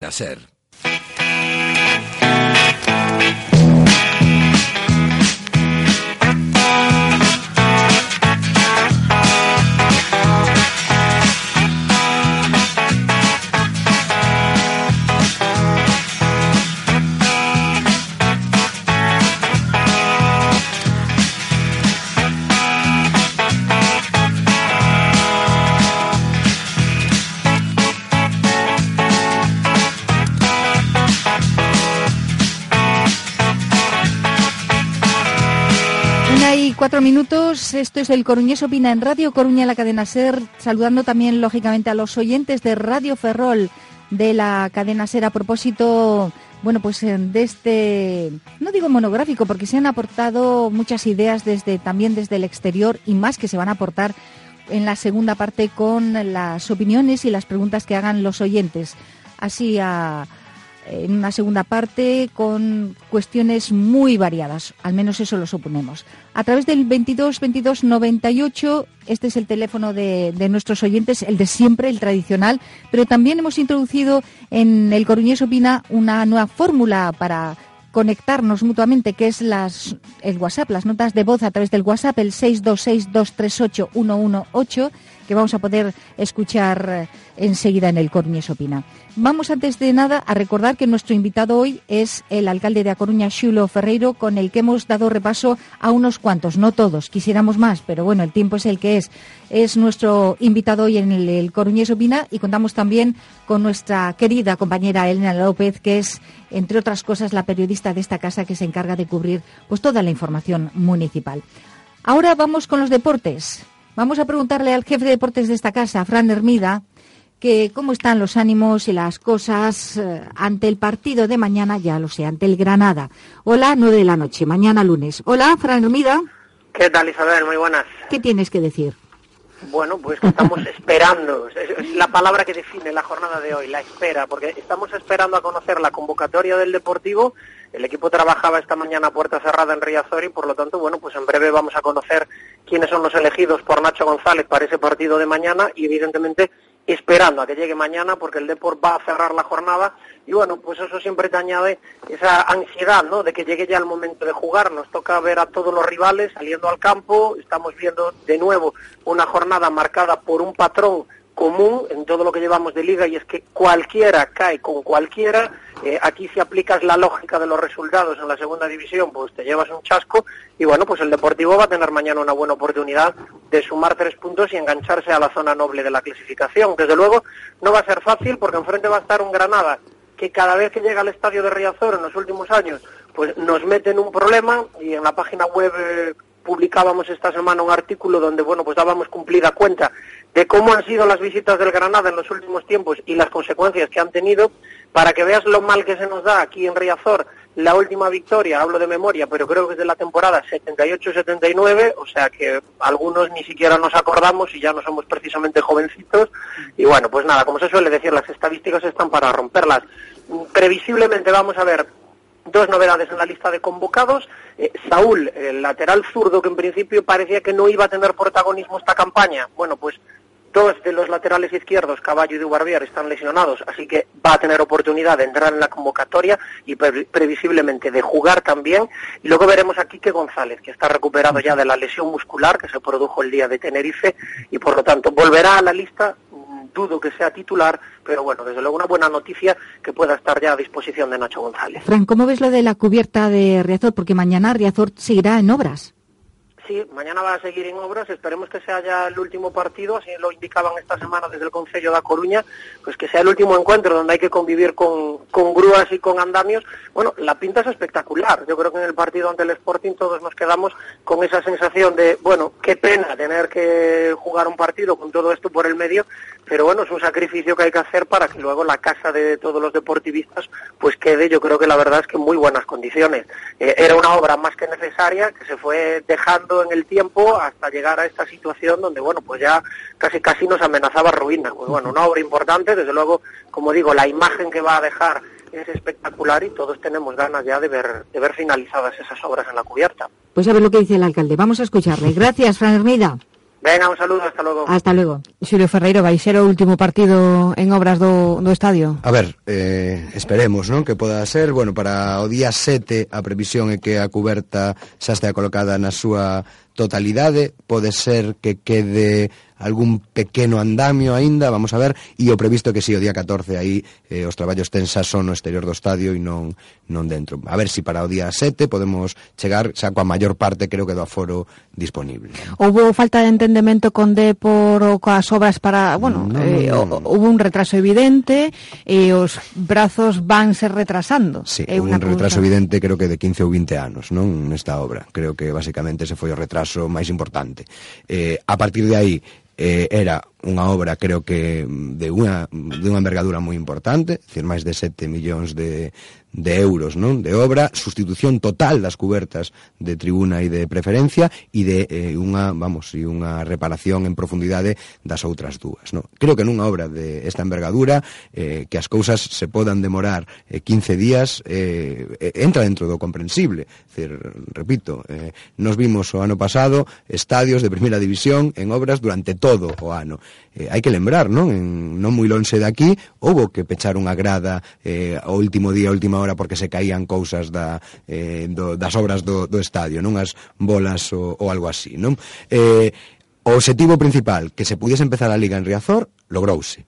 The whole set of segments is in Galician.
nacer minutos, esto es el Coruñés Opina en Radio Coruña, la cadena SER, saludando también lógicamente a los oyentes de Radio Ferrol de la cadena SER a propósito, bueno, pues eh, de este, no digo monográfico, porque se han aportado muchas ideas desde también desde el exterior y más que se van a aportar en la segunda parte con las opiniones y las preguntas que hagan los oyentes. Así a en una segunda parte con cuestiones muy variadas, al menos eso lo suponemos. A través del 22 22 98, este es el teléfono de, de nuestros oyentes, el de siempre, el tradicional, pero también hemos introducido en el Coruñés Opina una nueva fórmula para conectarnos mutuamente, que es las, el WhatsApp, las notas de voz a través del WhatsApp, el 626238118, que vamos a poder escuchar eh, enseguida en el Coruñés Opina. Vamos antes de nada a recordar que nuestro invitado hoy es el alcalde de A Coruña, Xulo Ferreiro, con el que hemos dado repaso a unos cuantos, no todos, quisiéramos más, pero bueno, el tiempo es el que es. Es nuestro invitado hoy en el, el Coruñés Opina y contamos también con nuestra querida compañera Elena López, que es, entre otras cosas, la periodista de esta casa que se encarga de cubrir pues toda la información municipal. Ahora vamos con los deportes. Vamos a preguntarle al jefe de deportes de esta casa, Fran Hermida, que cómo están los ánimos y las cosas eh, ante el partido de mañana, ya lo sé, ante el Granada. Hola, nueve de la noche, mañana lunes. Hola, Fran Hermida. ¿Qué tal, Isabel? Muy buenas. ¿Qué tienes que decir? Bueno, pues que estamos esperando. Es, es la palabra que define la jornada de hoy, la espera, porque estamos esperando a conocer la convocatoria del Deportivo. El equipo trabajaba esta mañana a puerta cerrada en Riazor y, por lo tanto, bueno, pues en breve vamos a conocer quiénes son los elegidos por Nacho González para ese partido de mañana y, evidentemente, esperando a que llegue mañana porque el Deport va a cerrar la jornada y bueno, pues eso siempre te añade esa ansiedad, ¿no? De que llegue ya el momento de jugar. Nos toca ver a todos los rivales saliendo al campo. Estamos viendo de nuevo una jornada marcada por un patrón común en todo lo que llevamos de liga y es que cualquiera cae con cualquiera. Eh, aquí si aplicas la lógica de los resultados en la segunda división, pues te llevas un chasco y bueno, pues el Deportivo va a tener mañana una buena oportunidad de sumar tres puntos y engancharse a la zona noble de la clasificación. Desde luego no va a ser fácil porque enfrente va a estar un Granada que cada vez que llega al estadio de Riazor en los últimos años, pues nos mete en un problema y en la página web eh, publicábamos esta semana un artículo donde bueno pues dábamos cumplida cuenta de cómo han sido las visitas del Granada en los últimos tiempos y las consecuencias que han tenido para que veas lo mal que se nos da aquí en Riazor la última victoria, hablo de memoria, pero creo que es de la temporada 78-79, o sea que algunos ni siquiera nos acordamos y ya no somos precisamente jovencitos. Y bueno, pues nada, como se suele decir, las estadísticas están para romperlas. Previsiblemente vamos a ver dos novedades en la lista de convocados. Eh, Saúl, el lateral zurdo que en principio parecía que no iba a tener protagonismo esta campaña. Bueno, pues dos de los laterales izquierdos, Caballo y Dubarbier, están lesionados, así que va a tener oportunidad de entrar en la convocatoria y pre previsiblemente de jugar también. Y luego veremos a Quique González, que está recuperado ya de la lesión muscular que se produjo el día de Tenerife y por lo tanto volverá a la lista dudo que sea titular, pero bueno, desde luego una buena noticia que pueda estar ya a disposición de Nacho González. Fran, ¿cómo ves lo de la cubierta de Riazor? Porque mañana Riazor seguirá en obras. Sí, mañana va a seguir en obras, esperemos que sea ya el último partido, así lo indicaban esta semana desde el Concello de Coruña, pues que sea el último encuentro donde hay que convivir con, con grúas y con andamios. Bueno, la pinta es espectacular, yo creo que en el partido ante el Sporting todos nos quedamos con esa sensación de, bueno, qué pena tener que jugar un partido con todo esto por el medio, pero bueno, es un sacrificio que hay que hacer para que luego la casa de todos los deportivistas pues quede, yo creo que la verdad es que en muy buenas condiciones. Eh, era una obra más que necesaria que se fue dejando en el tiempo hasta llegar a esta situación donde, bueno, pues ya casi casi nos amenazaba ruina. Pues bueno, una obra importante, desde luego, como digo, la imagen que va a dejar es espectacular y todos tenemos ganas ya de ver, de ver finalizadas esas obras en la cubierta. Pues a ver lo que dice el alcalde. Vamos a escucharle. Gracias, Fran Hermida. Venga, un saludo, hasta logo. Hasta logo. Xulio Ferreiro, vai ser o último partido en obras do, do estadio? A ver, eh, esperemos, non, que poda ser. Bueno, para o día 7 a previsión é que a cuberta xa estea colocada na súa totalidade. Pode ser que quede algún pequeno andamio aínda, vamos a ver, e o previsto que si sí, o día 14 aí eh, os traballos tensas son no exterior do estadio e non non dentro. A ver se si para o día 7 podemos chegar xa coa maior parte creo que do aforo disponible. Houve falta de entendemento con Depor ou coas obras para, bueno, no, no, eh, no, no. houve un retraso evidente e os brazos van ser retrasando. Sí, é eh, un retraso evidente creo que de 15 ou 20 anos, non, nesta obra. Creo que basicamente ese foi o retraso máis importante. Eh, a partir de aí eh, era unha obra creo que de unha de unha envergadura moi importante, decir máis de 7 millóns de de euros, non? De obra, sustitución total das cubertas de tribuna e de preferencia e de eh, unha, vamos, e unha reparación en profundidade das outras dúas, non? Creo que nunha obra de esta envergadura eh, que as cousas se podan demorar eh, 15 días eh, entra dentro do comprensible. Cir, repito, eh, nos vimos o ano pasado estadios de primeira división en obras durante todo o ano eh, hai que lembrar, non? En, non moi lonxe de aquí, houbo que pechar unha grada eh, o último día, a última hora, porque se caían cousas da, eh, do, das obras do, do estadio, non? As bolas ou, ou algo así, non? Eh, o objetivo principal, que se pudiese empezar a Liga en Riazor, logrouse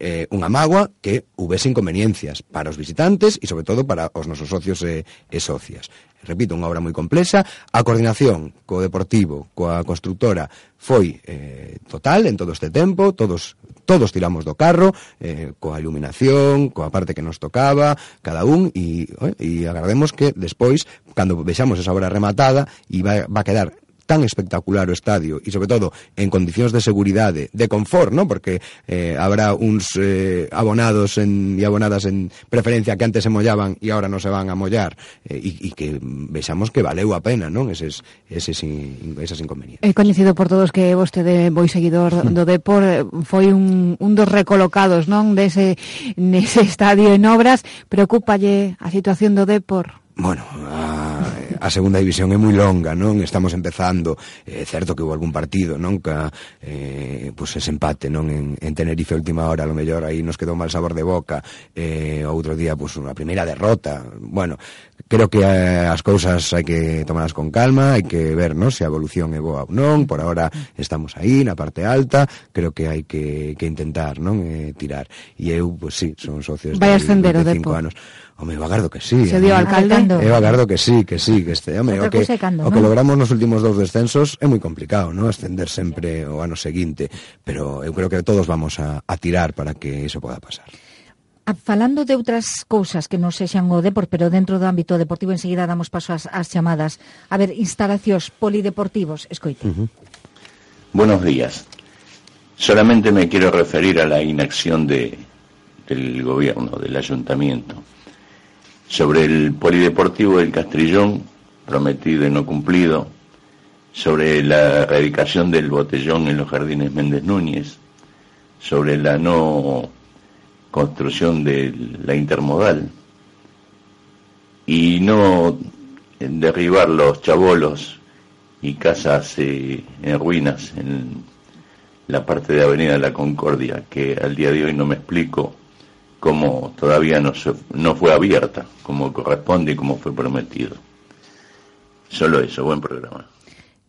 eh, unha magua que houvese inconveniencias para os visitantes e sobre todo para os nosos socios e, e socias repito, unha obra moi complexa, a coordinación co Deportivo, coa constructora, foi eh, total en todo este tempo, todos todos tiramos do carro, eh, coa iluminación, coa parte que nos tocaba, cada un, e, eh, e agardemos que despois, cando vexamos esa obra rematada, e va, va a quedar tan espectacular o estadio e sobre todo en condicións de seguridade, de confort, ¿no? porque eh, habrá uns eh, abonados en, e abonadas en preferencia que antes se mollaban e agora non se van a mollar eh, e e que vexamos que valeu a pena non eses, eses in, esas inconvenientes. É coñecido por todos que vostede moi seguidor do Depor eh, foi un, un dos recolocados non dese nese estadio en obras preocupalle a situación do Depor? Bueno, a a segunda división é moi longa, non? Estamos empezando, é eh, certo que houve algún partido, non? Que, eh, pues ese empate, non? En, en Tenerife a última hora, a lo mellor aí nos quedou mal sabor de boca, eh, outro día, pues, unha primeira derrota, bueno, Creo que eh, as cousas hai que tomarlas con calma, hai que ver non se a evolución é boa ou non, por agora estamos aí na parte alta, creo que hai que, que intentar non eh, tirar. E eu, pois pues, sí, son socios Vai de 25 anos. Home, eu agardo que sí. Se eh. dio alcalde. Eu agardo que sí, que sí, que este, home, o que, cando, o que logramos nos últimos dous descensos é moi complicado, non? Ascender sempre o ano seguinte, pero eu creo que todos vamos a, a tirar para que iso poda pasar. Falando de outras cousas que non sexan o depor, pero dentro do ámbito deportivo, enseguida damos paso ás, ás chamadas. A ver, instalacións polideportivos, escoite. Uh. Buenos días. Solamente me quiero referir a la inacción de, del gobierno, del ayuntamiento sobre el polideportivo del Castrillón, prometido y no cumplido, sobre la erradicación del botellón en los jardines Méndez Núñez, sobre la no construcción de la intermodal y no derribar los chabolos y casas eh, en ruinas en la parte de Avenida La Concordia, que al día de hoy no me explico como todavía no, se, no fue abierta, como corresponde y como fue prometido. Solo eso, buen programa.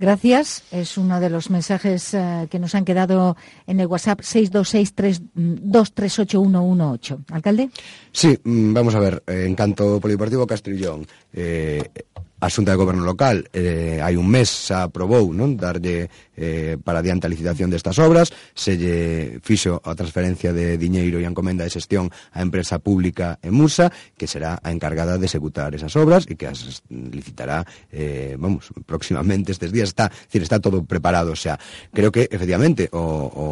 Gracias. Es uno de los mensajes uh, que nos han quedado en el WhatsApp 626-238-118. ¿Alcalde? Sí, mm, vamos a ver. Eh, en canto Polideportivo Castrillón, eh, a Xunta de Goberno Local eh, hai un mes xa aprobou non darlle eh, para adiante a licitación destas obras. Se lle fixo a transferencia de diñeiro e a encomenda de xestión á empresa pública en Musa que será a encargada de executar esas obras e que as licitará eh, vamos, próximamente estes días. Está, decir, está todo preparado xa. Creo que efectivamente o, o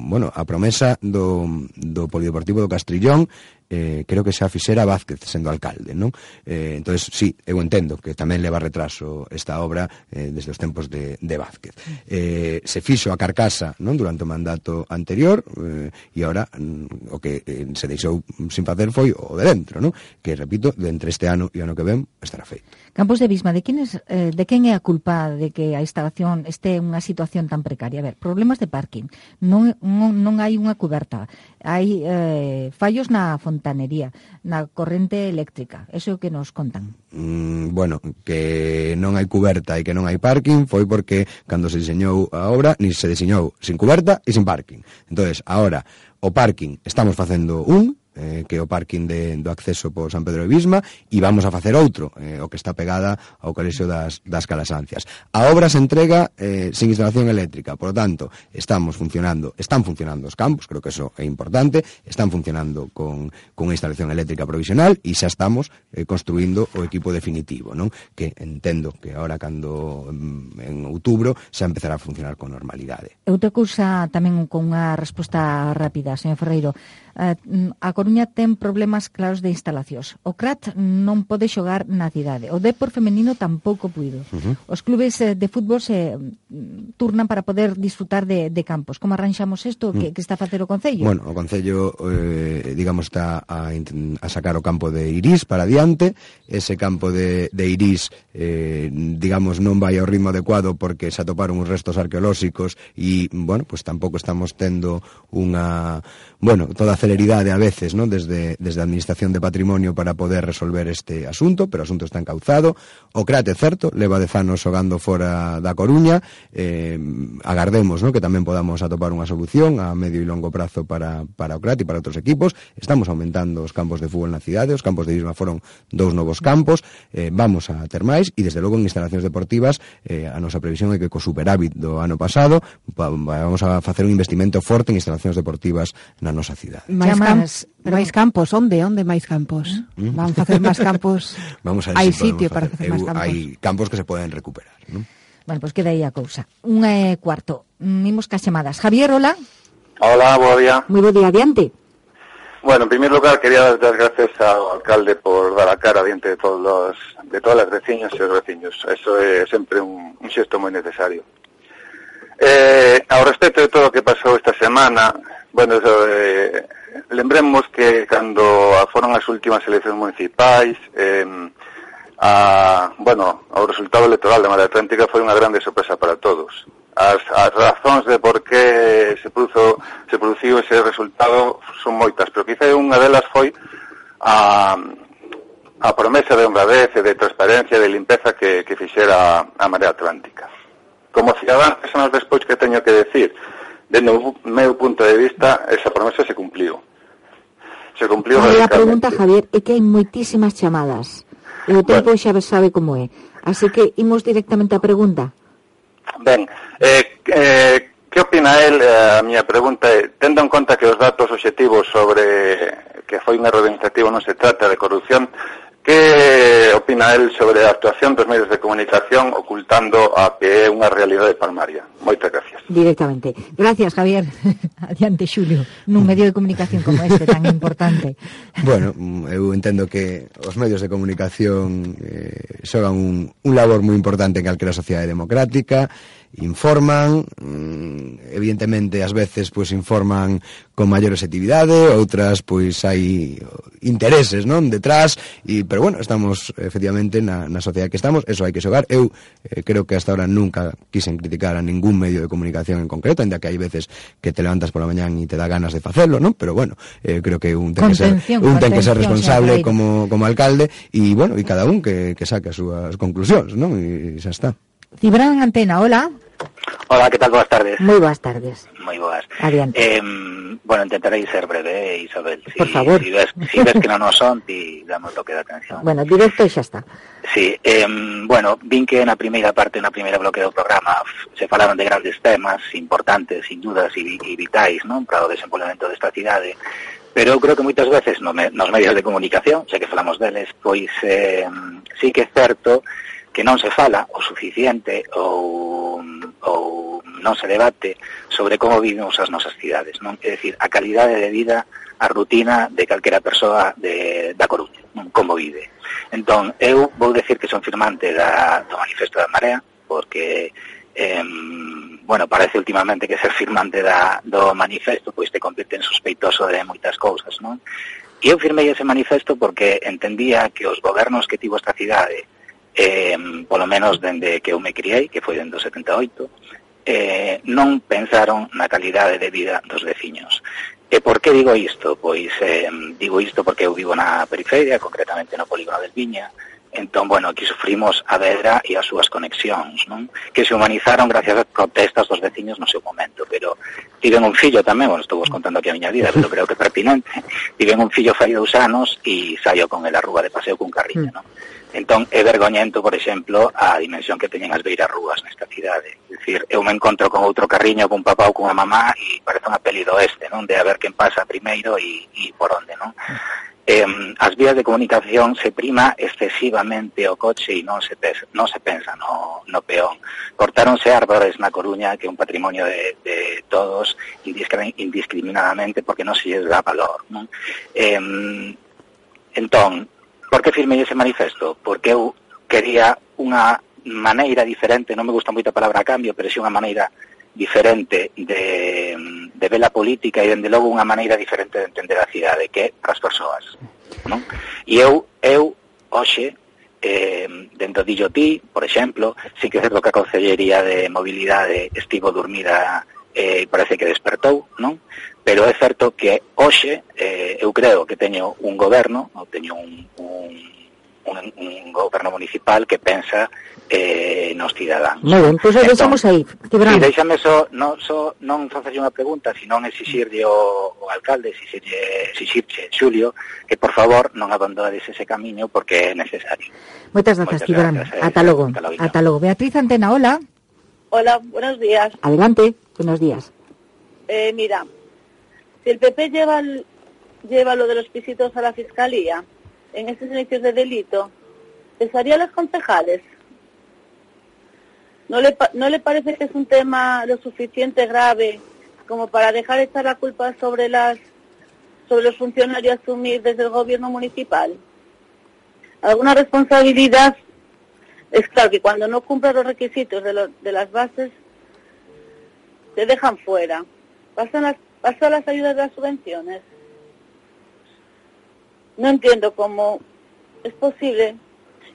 bueno, a promesa do, do Polideportivo do Castrillón eh, creo que xa fixera Vázquez sendo alcalde, non? Eh, entonces sí, eu entendo que tamén leva retraso esta obra eh, desde os tempos de, de Vázquez. Eh, se fixo a carcasa, non? Durante o mandato anterior eh, e agora mm, o que eh, se deixou sin facer foi o de dentro, non? Que repito, de entre este ano e ano que ven estará feito. Campos de Bisma, de quen, es, eh, de quen é a culpa de que a instalación este unha situación tan precaria? A ver, problemas de parking, non, non, non hai unha coberta, hai eh, fallos na fontanería, na corrente eléctrica, eso é o que nos contan. Mm, bueno, que non hai coberta e que non hai parking foi porque cando se diseñou a obra, ni se diseñou sin coberta e sin parking. entonces agora, o parking estamos facendo un, eh, que é o parking de, do acceso por San Pedro de Bisma e vamos a facer outro, eh, o que está pegada ao Colexio das, das Calasancias. A obra se entrega eh, sin instalación eléctrica, por lo tanto, estamos funcionando, están funcionando os campos, creo que eso é importante, están funcionando con, con instalación eléctrica provisional e xa estamos eh, construindo o equipo definitivo, non? Que entendo que ahora cando mm, en outubro xa empezará a funcionar con normalidade. Outra cousa tamén con unha resposta rápida, señor Ferreiro, Eh, a Coruña ten problemas claros de instalacións. O CRAT non pode xogar na cidade. O Depor femenino tampouco puido. Uh -huh. Os clubes eh, de fútbol se mm, turnan para poder disfrutar de, de campos. Como arranxamos isto? Que, mm. que está a facer o Concello? Bueno, o Concello, eh, digamos, está a, a sacar o campo de Irís para diante. Ese campo de, de Irís, eh, digamos, non vai ao ritmo adecuado porque se atoparon uns restos arqueolóxicos e, bueno, pues tampouco estamos tendo unha... Bueno, toda a celeridade a veces, ¿no? desde, desde a Administración de Patrimonio para poder resolver este asunto, pero o asunto está encauzado. O crate, certo, leva de anos xogando fora da Coruña. Eh, agardemos ¿no? que tamén podamos atopar unha solución a medio e longo prazo para, para o crate e para outros equipos. Estamos aumentando os campos de fútbol na cidade, os campos de Isma foron dous novos campos. Eh, vamos a ter máis e, desde logo, en instalacións deportivas eh, a nosa previsión é que co superávit do ano pasado vamos a facer un investimento forte en instalacións deportivas na nosa cidade máis, campos, cam máis campos, onde, onde máis campos? Mm. Van facer máis campos. Vamos a ver hai si sitio para facer máis campos. Hai campos que se poden recuperar, non? Bueno, pois pues queda aí a cousa. Un e cuarto. Mimos cas chamadas. Javier, hola. Hola, bo día. Moi bo día, adiante. Bueno, en primer lugar quería dar las gracias ao alcalde por dar a cara diante de todos los, de todas las veciñas e os veciños. Eso é sempre un, un xesto moi necesario. Eh, ao respecto de todo o que pasou esta semana, bueno, eso, eh, Lembremos que cando foron as últimas eleccións municipais eh, a, bueno, o resultado electoral da Marea Atlántica foi unha grande sorpresa para todos. As, as razóns de por que se, produzo, se produciu ese resultado son moitas, pero quizá unha delas foi a, a promesa de honradez e de transparencia e de limpeza que, que fixera a Marea Atlántica. Como cidadán, que son os despois que teño que decir, Dende o meu punto de vista, esa promesa se cumpliu. Se cumpliu Aí a pregunta, Javier, é que hai moitísimas chamadas. E o tempo bueno. xa sabe como é. Así que imos directamente á pregunta. Ben, eh, eh, que opina el? Eh, a miña pregunta é, tendo en conta que os datos objetivos sobre que foi un erro administrativo non se trata de corrupción, Que opina el sobre a actuación dos medios de comunicación ocultando a que é unha realidade palmaria? Moitas gracias. Directamente. Gracias, Javier. Adiante, Xulio. Nun medio de comunicación como este tan importante. bueno, eu entendo que os medios de comunicación eh, xogan un, un labor moi importante en calquera sociedade democrática, informan, mm, evidentemente ás veces pois informan con maior actividade, outras pois hai intereses, non, detrás e pero bueno, estamos efectivamente na na sociedade que estamos, eso hai que xogar. Eu eh, creo que hasta ahora nunca quisen criticar a ningún medio de comunicación en concreto, ainda que hai veces que te levantas pola mañán e te dá ganas de facelo, non? Pero bueno, eh, creo que un ten que ser un ten que ser responsable como como alcalde e bueno, e cada un que que saque as súas conclusións, non? E xa está. Cibran Antena, hola. Hola, que tal? Boas tardes. Moi boas tardes. Moi boas. Adiante. Eh, bueno, intentarei ser breve, Isabel. Si, Por favor. Si ves, si ves que non nos son, ti damos lo que da atención. Bueno, directo e xa está. Sí, eh, bueno, vin que na primeira parte, na primeira bloque do programa, se falaron de grandes temas importantes, sin dudas, e, e vitais, non? Para o desenvolvemento desta cidade, pero eu creo que moitas veces no me, nos medios de comunicación, sei que falamos deles, pois eh, sí que é certo que non se fala o suficiente ou, ou non se debate sobre como vivimos as nosas cidades, non? É dicir, a calidade de vida, a rutina de calquera persoa de, da Coruña, non? como vive. Entón, eu vou decir que son firmante da, do Manifesto da Marea, porque eh, bueno, parece últimamente que ser firmante da, do manifesto pois te convierte en sospeitoso de moitas cousas, non? E eu firmei ese manifesto porque entendía que os gobernos que tivo esta cidade eh, polo menos dende que eu me criei, que foi dende o 78, eh, non pensaron na calidade de vida dos veciños. E por que digo isto? Pois eh, digo isto porque eu vivo na periferia, concretamente no polígono del Viña, entón, bueno, aquí sufrimos a Vedra e as súas conexións, non? Que se humanizaron gracias ás protestas dos veciños no seu momento, pero tiven un fillo tamén, bueno, estou vos contando aquí a miña vida, pero creo que é pertinente, tiven un fillo fai dous anos e saio con el a rúa de paseo cun carriño, mm. non? Entón, é vergoñento, por exemplo, a dimensión que teñen as beiras rúas nesta cidade. É dicir, eu me encontro con outro carriño, cun papá ou cunha mamá, e parece unha peli do este, non? De a ver quen pasa primeiro e, e por onde, non? Eh, as vías de comunicación se prima excesivamente o coche e non se, pesa, non se pensa no, no peón. Cortáronse árbores na Coruña, que é un patrimonio de, de todos, indiscriminadamente, porque non se lles dá valor. Non? Eh, entón, Por que firmei ese manifesto? Porque eu quería unha maneira diferente, non me gusta moito a palabra a cambio, pero si unha maneira diferente de, de ver a política e, dende logo, unha maneira diferente de entender a cidade, que é para as persoas. Non? E eu, eu hoxe, eh, dentro de IoT, por exemplo, sí que é certo que a Consellería de Mobilidade estivo dormida eh, parece que despertou, non? Pero é certo que hoxe eh, eu creo que teño un goberno, ou teño un, un, un, un goberno municipal que pensa eh, nos cidadáns. Moi ben, pois pues entón, deixamos aí. Tibrán. Sí, deixame so, non, so, non facerlle unha pregunta, sino exixirlle o, o alcalde, exixirlle, exixirche Xulio, que por favor non abandonades ese camiño porque é necesario. Moitas grazas, Tibrán. Eh, ata logo. Ata logo. Beatriz Antena, hola. Hola, buenos días. Adelante. Buenos días. Eh, mira, si el PP lleva, lleva lo de los pisitos a la fiscalía, en estos inicios de delito, ¿cesaría a los concejales? ¿No le, ¿No le parece que es un tema lo suficiente grave como para dejar echar la culpa sobre las sobre los funcionarios asumir desde el gobierno municipal? Alguna responsabilidad es claro que cuando no cumplen los requisitos de, de las bases te dejan fuera. Pasan las, pasan las ayudas de las subvenciones no entiendo cómo es posible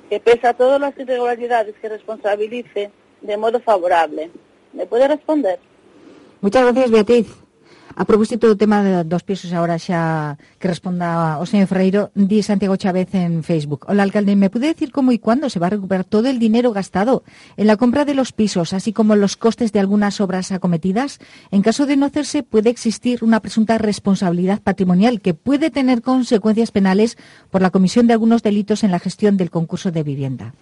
que pese a todas las irregularidades que responsabilice de modo favorable. ¿Me puede responder? Muchas gracias, Beatriz. A propósito do tema de, dos pisos agora xa que responda o señor Ferreiro, di Santiago Chávez en Facebook. Hola, alcalde, ¿me puede decir cómo y cuándo se va a recuperar todo el dinero gastado en la compra de los pisos, así como los costes de algunas obras acometidas? En caso de no hacerse, puede existir una presunta responsabilidad patrimonial que puede tener consecuencias penales por la comisión de algunos delitos en la gestión del concurso de vivienda.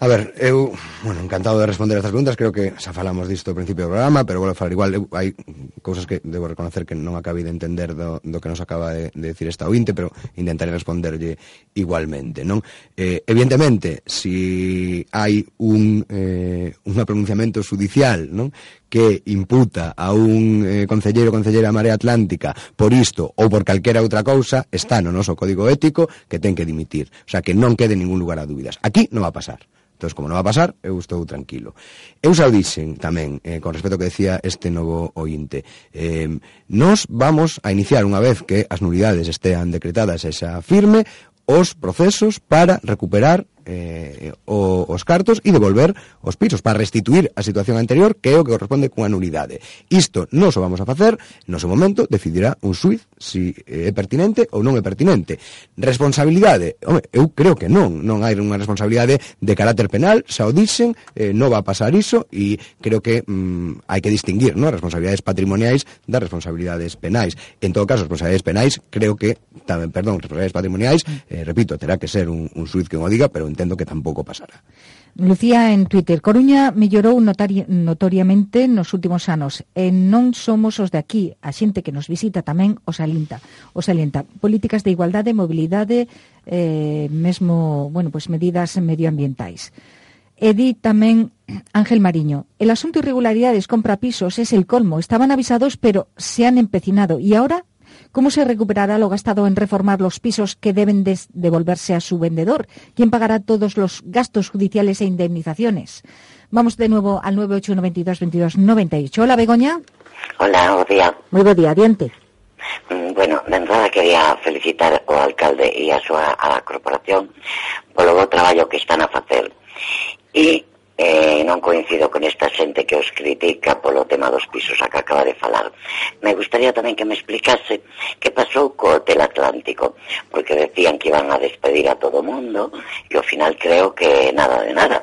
A ver, eu, bueno, encantado de responder estas preguntas, creo que xa falamos disto ao principio do programa, pero vou falar igual, eu, hai cousas que debo reconocer que non acabei de entender do, do que nos acaba de, de decir esta ointe, pero intentaré responderlle igualmente, non? Eh, evidentemente, si hai un, eh, un pronunciamento judicial, non? que imputa a un eh, concelleiro ou concelleira Marea Atlántica por isto ou por calquera outra cousa está no noso código ético que ten que dimitir. O sea, que non quede ningún lugar a dúbidas. Aquí non va a pasar. Entón, como non va a pasar, eu estou tranquilo. Eu xa o dixen tamén, eh, con respecto que decía este novo ointe. Eh, nos vamos a iniciar, unha vez que as nulidades estean decretadas e xa firme, os procesos para recuperar eh, o, os cartos e devolver os pisos para restituir a situación anterior que é o que corresponde cunha nulidade. Isto non o vamos a facer, no seu momento decidirá un suiz se si é pertinente ou non é pertinente. Responsabilidade, home, eu creo que non, non hai unha responsabilidade de carácter penal, xa o dixen, eh, non va a pasar iso e creo que mm, hai que distinguir, non, responsabilidades patrimoniais das responsabilidades penais. En todo caso, responsabilidades penais creo que tamén, perdón, responsabilidades patrimoniais, eh, repito, terá que ser un, un suiz que o diga, pero en entendo que tampouco pasará. Lucía en Twitter, Coruña mellorou notari, notoriamente nos últimos anos e non somos os de aquí, a xente que nos visita tamén os alinta, os alienta. Políticas de igualdade, mobilidade, eh, mesmo, bueno, pues medidas medioambientais. E di tamén Ángel Mariño, el asunto irregularidades compra pisos es el colmo, estaban avisados pero se han empecinado y ahora ¿Cómo se recuperará lo gastado en reformar los pisos que deben devolverse a su vendedor? ¿Quién pagará todos los gastos judiciales e indemnizaciones? Vamos de nuevo al 981222298. Hola, Begoña. Hola, buen día. Muy buen día, adiante. Mm, bueno, de entrada quería felicitar ao alcalde e a súa a corporación polo bo traballo que están a facer. E eh, non coincido con esta xente que os critica polo tema dos pisos a que acaba de falar. Me gustaría tamén que me explicase que pasou co Hotel Atlántico, porque decían que iban a despedir a todo mundo e ao final creo que nada de nada.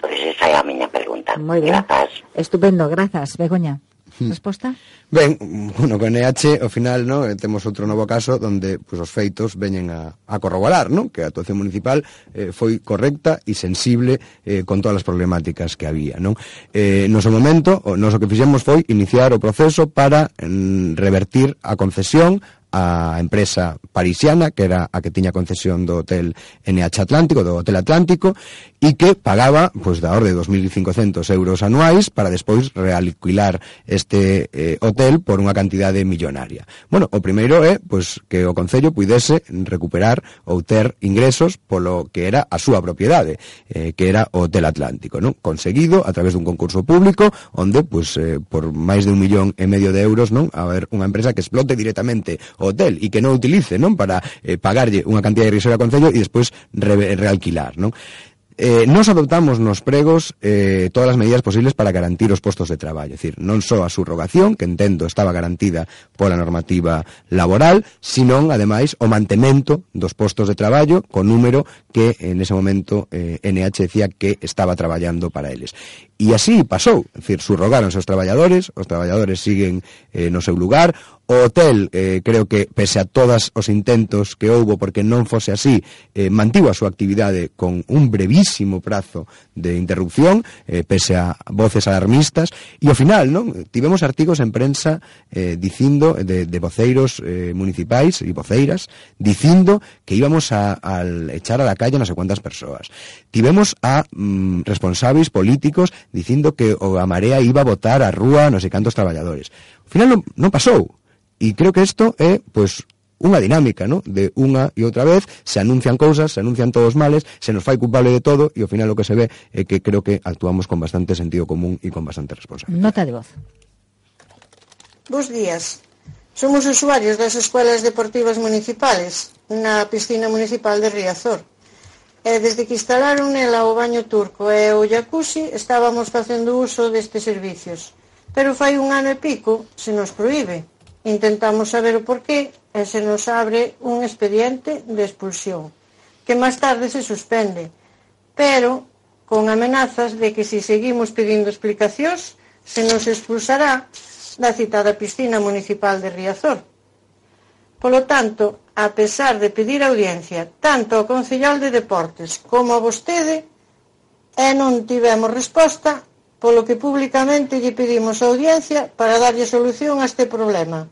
Entón, esa é a miña pregunta. Moi ben. Grazas. Estupendo, grazas, Begoña. Hmm. Resposta? Ben, bueno, con NH, ao final, no, eh, temos outro novo caso donde pues, os feitos veñen a, a corroborar, no? que a actuación municipal eh, foi correcta e sensible eh, con todas as problemáticas que había. Non? Eh, no seu momento, o noso que fixemos foi iniciar o proceso para mm, revertir a concesión a empresa parisiana, que era a que tiña concesión do hotel NH Atlántico, do Hotel Atlántico, e que pagaba, pois, da orde de 2.500 euros anuais para despois realquilar este eh, hotel por unha cantidade millonaria. Bueno, o primeiro é, pois, que o Concello puidese recuperar ou ter ingresos polo que era a súa propiedade, eh, que era o Hotel Atlántico, non? Conseguido a través dun concurso público, onde, pois, eh, por máis de un millón e medio de euros, non? A ver, unha empresa que explote directamente o hotel e que non utilice, non? Para eh, pagarlle unha cantidad irrisoria ao Concello e despois re, realquilar, non? Eh, nos adoptamos nos pregos eh, todas as medidas posibles para garantir os postos de traballo, é dicir, non só a subrogación, que entendo estaba garantida pola normativa laboral, sino, ademais, o mantemento dos postos de traballo co número que en ese momento eh, NH decía que estaba traballando para eles. E así pasou, en fin, surrogaronse os traballadores, os traballadores siguen eh, no seu lugar, o hotel, eh, creo que, pese a todas os intentos que houbo porque non fose así, eh, mantivo a súa actividade con un brevísimo prazo de interrupción, eh, pese a voces alarmistas, e ao final, non? Tivemos artigos en prensa eh, dicindo, de, de voceiros eh, municipais e voceiras, dicindo que íbamos a, a echar a la calle non sei quantas persoas. Tivemos a mm, responsáveis políticos dicindo que o a Marea iba a votar a rúa non sei cantos traballadores. Ao final non, non pasou. E creo que isto é, pois, unha dinámica, ¿no? De unha e outra vez se anuncian cousas, se anuncian todos males, se nos fai culpable de todo e ao final o que se ve é que creo que actuamos con bastante sentido común e con bastante responsabilidade. Nota de voz. Bos días. Somos usuarios das escuelas deportivas municipales na piscina municipal de Riazor. E desde que instalaron nela o baño turco e o jacuzzi estábamos facendo uso destes servicios. Pero fai un ano e pico se nos proíbe. Intentamos saber o porqué e se nos abre un expediente de expulsión, que máis tarde se suspende, pero con amenazas de que se seguimos pedindo explicacións se nos expulsará da citada piscina municipal de Riazor. Polo tanto, a pesar de pedir audiencia tanto ao concellal de Deportes como a vostede, e non tivemos resposta, polo que publicamente lle pedimos audiencia para darlle solución a este problema.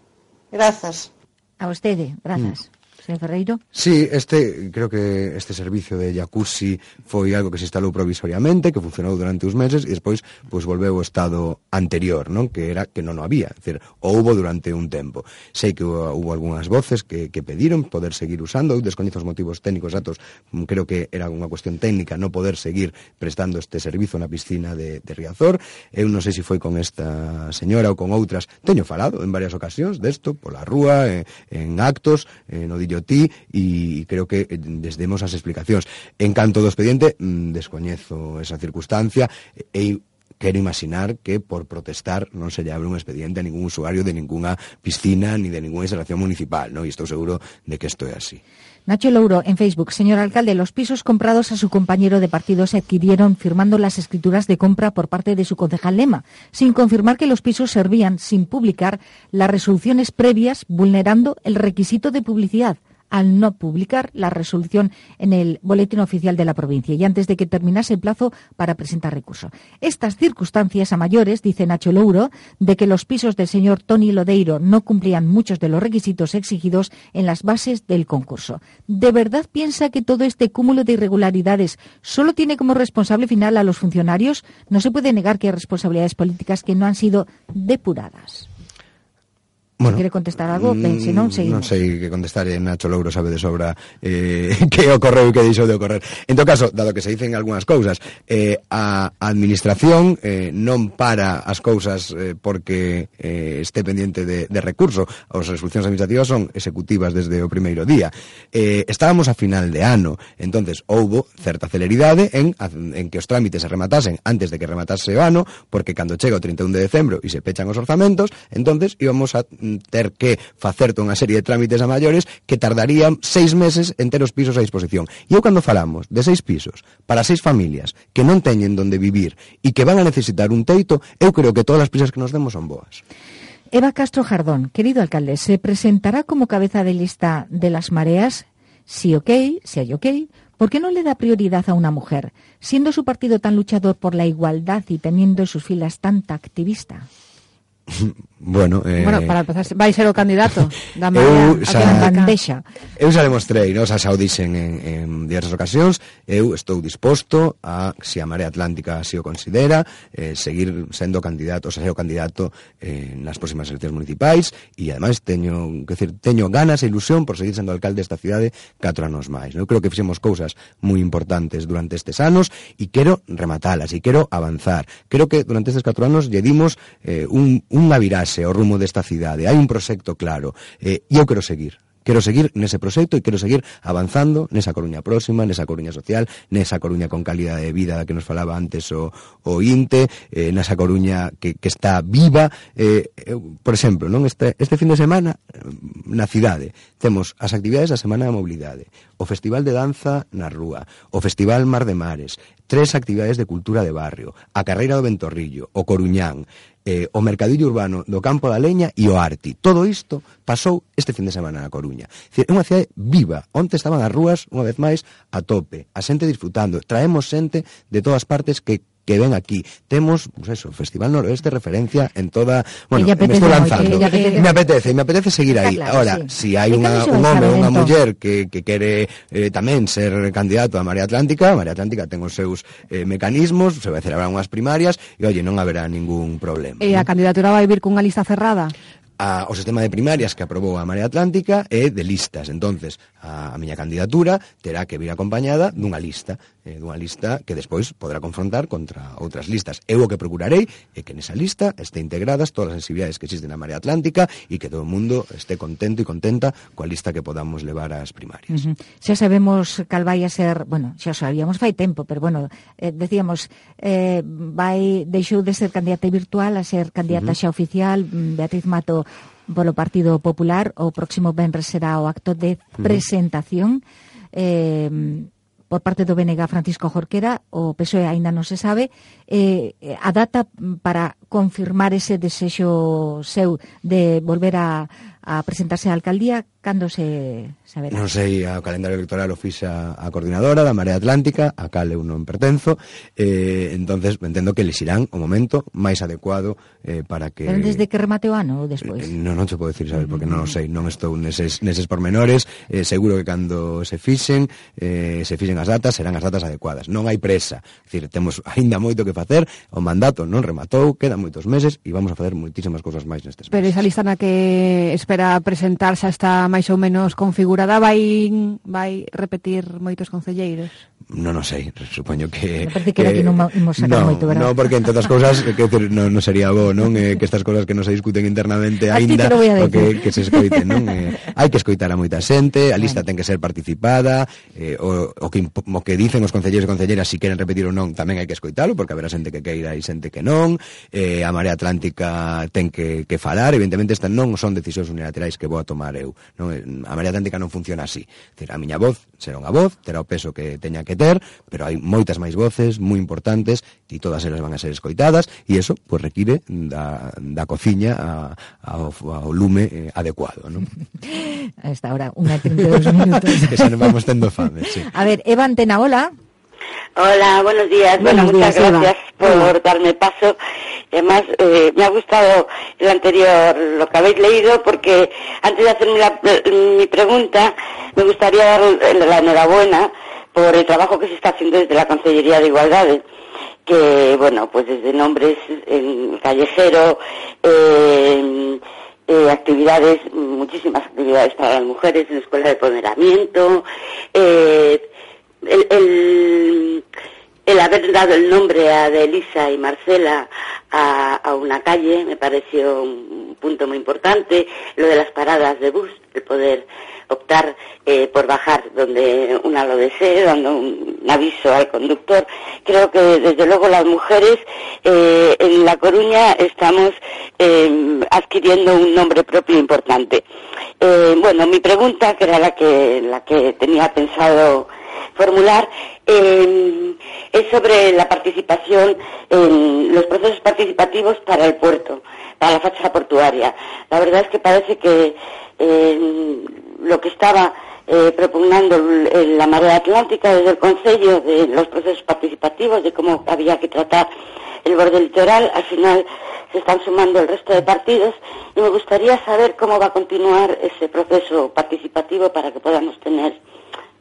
Grazas. A vostede, grazas. Mm. Señor Ferreiro? Sí, este, creo que este servicio de jacuzzi foi algo que se instalou provisoriamente, que funcionou durante uns meses, e despois pois, volveu o estado anterior, non? que era que non o había, é dicir, o houbo durante un tempo. Sei que houbo algunhas voces que, que pediron poder seguir usando, eu descoñezo os motivos técnicos, datos, mm, creo que era unha cuestión técnica non poder seguir prestando este servizo na piscina de, de Riazor. Eu non sei se si foi con esta señora ou con outras, teño falado en varias ocasións desto, pola rúa, en, en actos, en no dillo ti e creo que eh, desdemos as explicacións. En canto do expediente, mm, descoñezo esa circunstancia eh, e quero imaginar que por protestar non se lle abre un expediente a ningún usuario de ninguna piscina ni de ninguna instalación municipal, non? E estou seguro de que isto é así. Nacho Louro, en Facebook. Señor alcalde, los pisos comprados a su compañero de partido se adquirieron firmando las escrituras de compra por parte de su concejal Lema, sin confirmar que los pisos servían, sin publicar, las resoluciones previas, vulnerando el requisito de publicidad al no publicar la resolución en el boletín oficial de la provincia y antes de que terminase el plazo para presentar recurso. Estas circunstancias a mayores, dice Nacho Louro, de que los pisos del señor Tony Lodeiro no cumplían muchos de los requisitos exigidos en las bases del concurso. ¿De verdad piensa que todo este cúmulo de irregularidades solo tiene como responsable final a los funcionarios? No se puede negar que hay responsabilidades políticas que no han sido depuradas. Bueno, quere contestar algo? Mm, ben, se non, seguimos. Non sei que contestar, eh, Nacho Louro sabe de sobra eh, que ocorreu e que deixou de ocorrer. En todo caso, dado que se dicen algunhas cousas, eh, a administración eh, non para as cousas eh, porque eh, este pendente de, de recurso. As resolucións administrativas son executivas desde o primeiro día. Eh, estábamos a final de ano, entonces houbo certa celeridade en, en que os trámites se rematasen antes de que rematase o ano, porque cando chega o 31 de decembro e se pechan os orzamentos, entonces íbamos a ter que facer unha serie de trámites a maiores que tardarían seis meses en ter os pisos a disposición. E eu cando falamos de seis pisos para seis familias que non teñen donde vivir e que van a necesitar un teito, eu creo que todas as prisas que nos demos son boas. Eva Castro Jardón, querido alcalde, ¿se presentará como cabeza de lista de las mareas? Si ok, si hay ok, ¿por qué no le da prioridad a una mujer, siendo su partido tan luchador por la igualdad y teniendo en sus filas tanta activista? Bueno, eh... bueno, para empezar, vai ser o candidato da María eu, xa, a bandexa. Eu xa demostrei, non? xa xa o dixen en, en diversas ocasións, eu estou disposto a, se a Marea Atlántica así o considera, eh, seguir sendo candidato, xa o candidato eh, nas próximas eleccións municipais e ademais teño, que decir, teño ganas e ilusión por seguir sendo alcalde desta cidade 4 anos máis. Eu creo que fixemos cousas moi importantes durante estes anos e quero rematalas e quero avanzar. Creo que durante estes 4 anos lle dimos eh, un, unha virase ao rumo desta cidade, hai un proxecto claro, e eh, eu quero seguir. Quero seguir nese proxecto e quero seguir avanzando nesa Coruña próxima, nesa Coruña social, nesa Coruña con calidad de vida da que nos falaba antes o, o INTE, eh, nesa Coruña que, que está viva. Eh, eu, por exemplo, non este, este fin de semana na cidade temos as actividades da Semana da Mobilidade, o Festival de Danza na Rúa, o Festival Mar de Mares, tres actividades de cultura de barrio, a Carreira do Ventorrillo, o Coruñán, eh, o mercadillo urbano do Campo da Leña e o Arti. Todo isto pasou este fin de semana na Coruña. É unha cidade viva. onde estaban as rúas, unha vez máis, a tope. A xente disfrutando. Traemos xente de todas partes que que ven aquí. Temos, pues eso, Festival Noroeste, referencia en toda... Bueno, apetece, me estou lanzando. Que, apetece. Me apetece, me apetece seguir aí. Claro, Ahora, sí. si hai unha, un home ou unha muller que, que quere eh, tamén ser candidato a Marea Atlántica, a Marea Atlántica ten os seus eh, mecanismos, se vai celebrar unhas primarias, e, oye, non haberá ningún problema. E eh, ¿no? a candidatura vai vir cunha lista cerrada? a, o sistema de primarias que aprobou a Marea Atlántica é de listas. Entonces, a, a miña candidatura terá que vir acompañada dunha lista, eh, dunha lista que despois poderá confrontar contra outras listas. Eu o que procurarei é que nesa lista este integradas todas as sensibilidades que existen na Marea Atlántica e que todo o mundo este contento e contenta coa lista que podamos levar ás primarias. Uh -huh. Xa sabemos cal vai a ser, bueno, xa sabíamos fai tempo, pero bueno, eh, decíamos eh, vai deixou de ser candidata virtual a ser candidata uh -huh. xa oficial, Beatriz Mato polo Partido Popular. O próximo venres será o acto de presentación eh, por parte do BNG Francisco Jorquera, o PSOE aínda non se sabe, eh, a data para confirmar ese desexo seu de volver a, a presentarse á alcaldía Cando se saberá? Non sei, o calendario electoral o fixa a coordinadora da Marea Atlántica, a cal eu non pertenzo, eh, entonces entendo que lexirán o momento máis adecuado eh, para que... Pero desde que remate o ano ou despois? Eh, non, non te podo dicir, sabes, porque non o sei, non estou neses, neses pormenores, eh, seguro que cando se fixen, eh, se fixen as datas, serán as datas adecuadas. Non hai presa, dicir, temos aínda moito que facer, o mandato non rematou, quedan moitos meses e vamos a facer moitísimas cousas máis nestes meses. Pero esa lista na que espera presentarse hasta máis ou menos configurada vai vai repetir moitos concelleiros non o sei, supoño que... Me parece que, que non imos sacar no, moito, verdad? Non, porque entre outras cousas, que decir, non, non sería bo, non? Eh, que estas cousas que non se discuten internamente aínda o que, que se escoiten, non? Eh, hai que escoitar a moita xente, a lista ten que ser participada, eh, o, o, que, o que dicen os concelleiros e concelleiras si queren repetir ou non, tamén hai que escoitalo, porque haberá xente que queira e xente que non, eh, a Marea Atlántica ten que, que falar, evidentemente estas non son decisións unilaterais que vou a tomar eu, non? Eh, a Marea Atlántica non funciona así, decir, a miña voz será unha voz, terá o peso que teña que ter, ter, pero hai moitas máis voces moi importantes e todas elas van a ser escoitadas e eso pues, require da, da cociña a, ao, ao lume eh, adecuado. ¿no? Hasta ahora, unha 32 minutos. que xa nos vamos tendo fame, sí. A ver, Eva Antena, hola. Hola, buenos días. Buenos bueno, días, muchas gracias Eva. por darme paso. Además, eh, me ha gustado el anterior, lo que habéis leído, porque antes de hacerme la, mi pregunta, me gustaría dar la enhorabuena por el trabajo que se está haciendo desde la Consellería de Igualdad que bueno pues desde nombres en callejero eh, eh, actividades, muchísimas actividades para las mujeres en la escuela de ponderamiento, eh, el, el, el, haber dado el nombre a de Elisa y Marcela a, una calle me pareció un punto muy importante, lo de las paradas de bus, el poder optar eh, por bajar donde una lo desee, dando un, aviso al conductor. Creo que desde luego las mujeres eh, en La Coruña estamos eh, adquiriendo un nombre propio importante. Eh, bueno, mi pregunta, que era la que, la que tenía pensado formular, eh, es sobre la participación en los procesos participativos para el puerto, para la fachada portuaria. La verdad es que parece que eh, lo que estaba eh, propugnando la marea atlántica desde el Consejo de los procesos participativos, de cómo había que tratar el borde litoral, al final se están sumando el resto de partidos y me gustaría saber cómo va a continuar ese proceso participativo para que podamos tener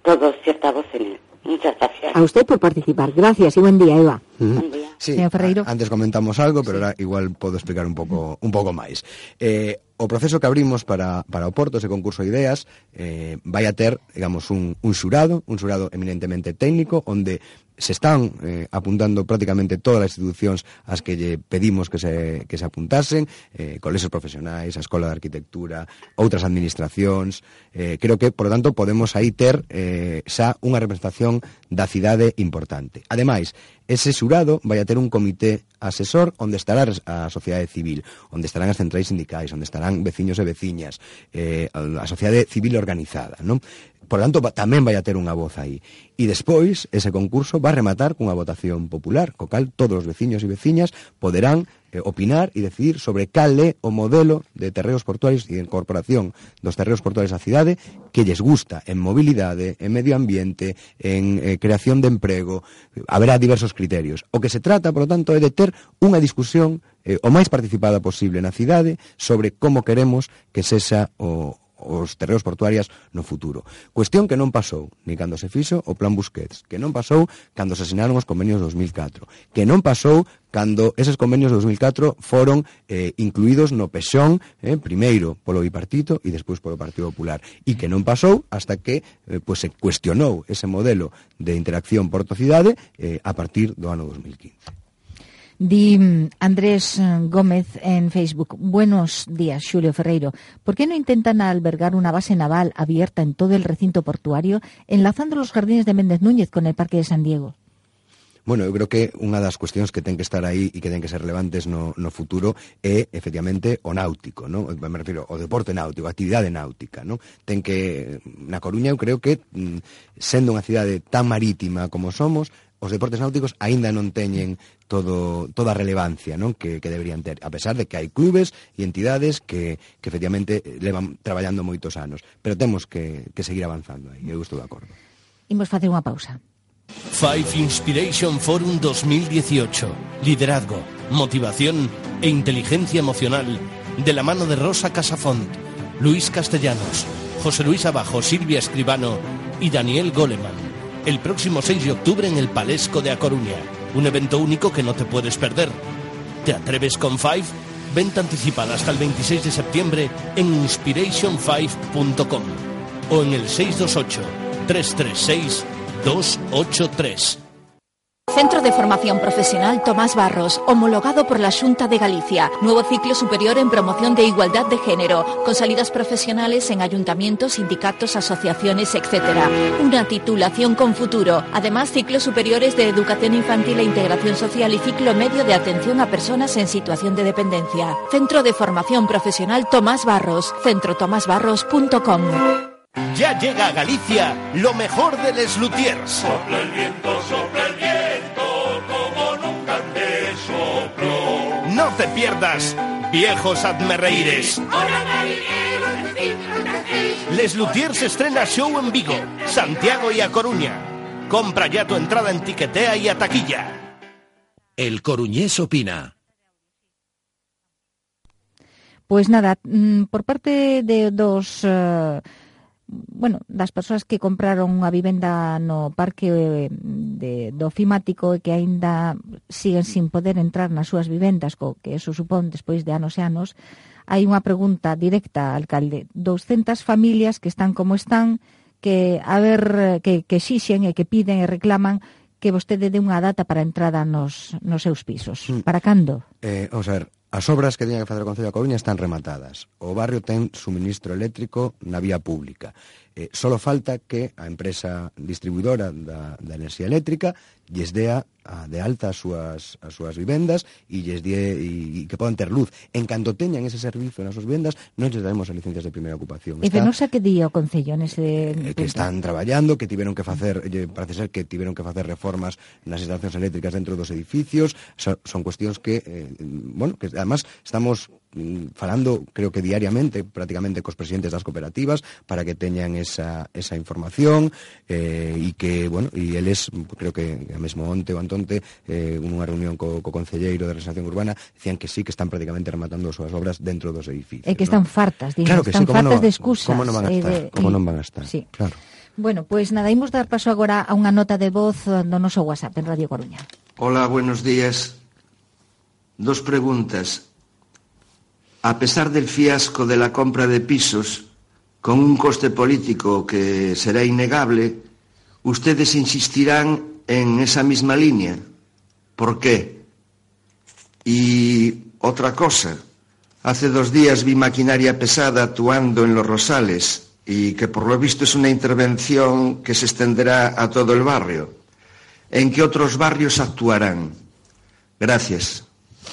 todos cierta voz en él. Muchas gracias. A usted por participar. Gracias y buen día, Eva. Mm. Buen día. Sí, antes comentamos algo, pero sí. ahora igual podo explicar un pouco un pouco máis. Eh, o proceso que abrimos para, para o Porto, ese concurso de ideas, eh, vai a ter, digamos, un, un xurado, un xurado eminentemente técnico, onde se están eh, apuntando prácticamente todas as institucións as que lle pedimos que se, que se apuntasen, eh, colesos profesionais, a Escola de Arquitectura, outras administracións, eh, creo que, por lo tanto, podemos aí ter eh, xa unha representación da cidade importante. Ademais, ese xurado vai a ter un comité asesor onde estará a sociedade civil, onde estarán as centrais sindicais, onde estarán veciños e veciñas, eh, a sociedade civil organizada, non? Por tanto, tamén vai a ter unha voz aí. E despois, ese concurso va a rematar cunha votación popular, co cal todos os veciños e veciñas poderán eh, opinar e decidir sobre cal é o modelo de terreos portuarios e de incorporación dos terreos portuarios á cidade que lles gusta en mobilidade, en medio ambiente, en eh, creación de emprego, haberá diversos criterios. O que se trata, por lo tanto, é de ter unha discusión eh, o máis participada posible na cidade sobre como queremos que sexa o, os terreos portuarias no futuro. Cuestión que non pasou ni cando se fixo o plan Busquets, que non pasou cando se asinaron os convenios 2004, que non pasou cando eses convenios de 2004 foron eh, incluídos no pexón, eh, primeiro polo bipartito e despois polo Partido Popular, e que non pasou hasta que eh, pues, se cuestionou ese modelo de interacción porto-cidade eh, a partir do ano 2015. Di mm, Andrés eh, Gómez en Facebook. Buenos días, Julio Ferreiro. ¿Por qué no intentan albergar una base naval abierta en todo el recinto portuario, enlazando los jardines de Méndez Núñez con el Parque de San Diego? Bueno, eu creo que unha das cuestións que ten que estar aí e que ten que ser relevantes no, no futuro é, efectivamente, o náutico, ¿no? me refiro ao deporte náutico, a actividade náutica. ¿no? Ten que, na Coruña, eu creo que, mm, sendo unha cidade tan marítima como somos, os deportes náuticos aínda non teñen todo toda a relevancia non que, que deberían ter, a pesar de que hai clubes e entidades que, que efectivamente levan traballando moitos anos. Pero temos que, que seguir avanzando aí, eu estou de acordo. Imos facer unha pausa. Five Inspiration Forum 2018. Liderazgo, motivación e inteligencia emocional de la mano de Rosa Casafont, Luis Castellanos, José Luis Abajo, Silvia Escribano y Daniel Goleman. El próximo 6 de octubre en el Palesco de A Coruña. Un evento único que no te puedes perder. ¿Te atreves con Five? Venta anticipada hasta el 26 de septiembre en inspiration5.com o en el 628 336 283. Centro de Formación Profesional Tomás Barros, homologado por la Junta de Galicia. Nuevo ciclo superior en promoción de igualdad de género, con salidas profesionales en ayuntamientos, sindicatos, asociaciones, etc. Una titulación con futuro. Además, ciclos superiores de educación infantil e integración social y ciclo medio de atención a personas en situación de dependencia. Centro de Formación Profesional Tomás Barros, centrotomasbarros.com. Ya llega a Galicia lo mejor de Les Lutiers. Sopla el viento, sopla pierdas Viejos Admerreires. Les Lutiers estrena show en Vigo, Santiago y A Coruña. Compra ya tu entrada en Tiquetea y a taquilla. El Coruñés opina. Pues nada, mm, por parte de dos uh, bueno, das persoas que compraron unha vivenda no parque eh, de, do Ofimático e que aínda siguen sin poder entrar nas súas vivendas, co que eso supón despois de anos e anos, hai unha pregunta directa, alcalde. 200 familias que están como están, que a ver que, que xixen e que piden e reclaman que vostede dé unha data para entrada nos, nos seus pisos. Mm. Para cando? Eh, o sea, As obras que teña que facer o Concello da Coruña están rematadas. O barrio ten suministro eléctrico na vía pública. Eh, solo falta que a empresa distribuidora da, da enerxía eléctrica lles dea a, de alta as súas, as súas vivendas e lles die, e, e que podan ter luz. En canto teñan ese servizo nas súas vivendas, non lles daremos as licencias de primeira ocupación. E que non sa que día o Concello nese... eh, que están traballando, que tiveron que facer, eh, parece ser que tiveron que facer reformas nas instalacións eléctricas dentro dos edificios, son, son cuestións que, eh, bueno, que además estamos Mm, falando, creo que diariamente, prácticamente cos presidentes das cooperativas para que teñan esa, esa información eh, e que, bueno, e eles, creo que a mesmo onte ou antonte, eh, unha reunión co, co Concelleiro de Regeneración Urbana, decían que sí, que están prácticamente rematando as súas obras dentro dos edificios. E que están ¿no? fartas, digo, claro que están sí, fartas no, de excusas. Como non van a estar, eh, de, como non van a estar, sí. claro. Bueno, pois pues nada, imos dar paso agora a unha nota de voz do noso WhatsApp en Radio Coruña. Hola, buenos días. Dos preguntas. A pesar del fiasco de la compra de pisos, con un coste político que será innegable, ¿ustedes insistirán en esa misma línea? ¿Por qué? Y otra cosa. Hace dos días vi maquinaria pesada actuando en los Rosales y que por lo visto es una intervención que se extenderá a todo el barrio. ¿En qué otros barrios actuarán? Gracias.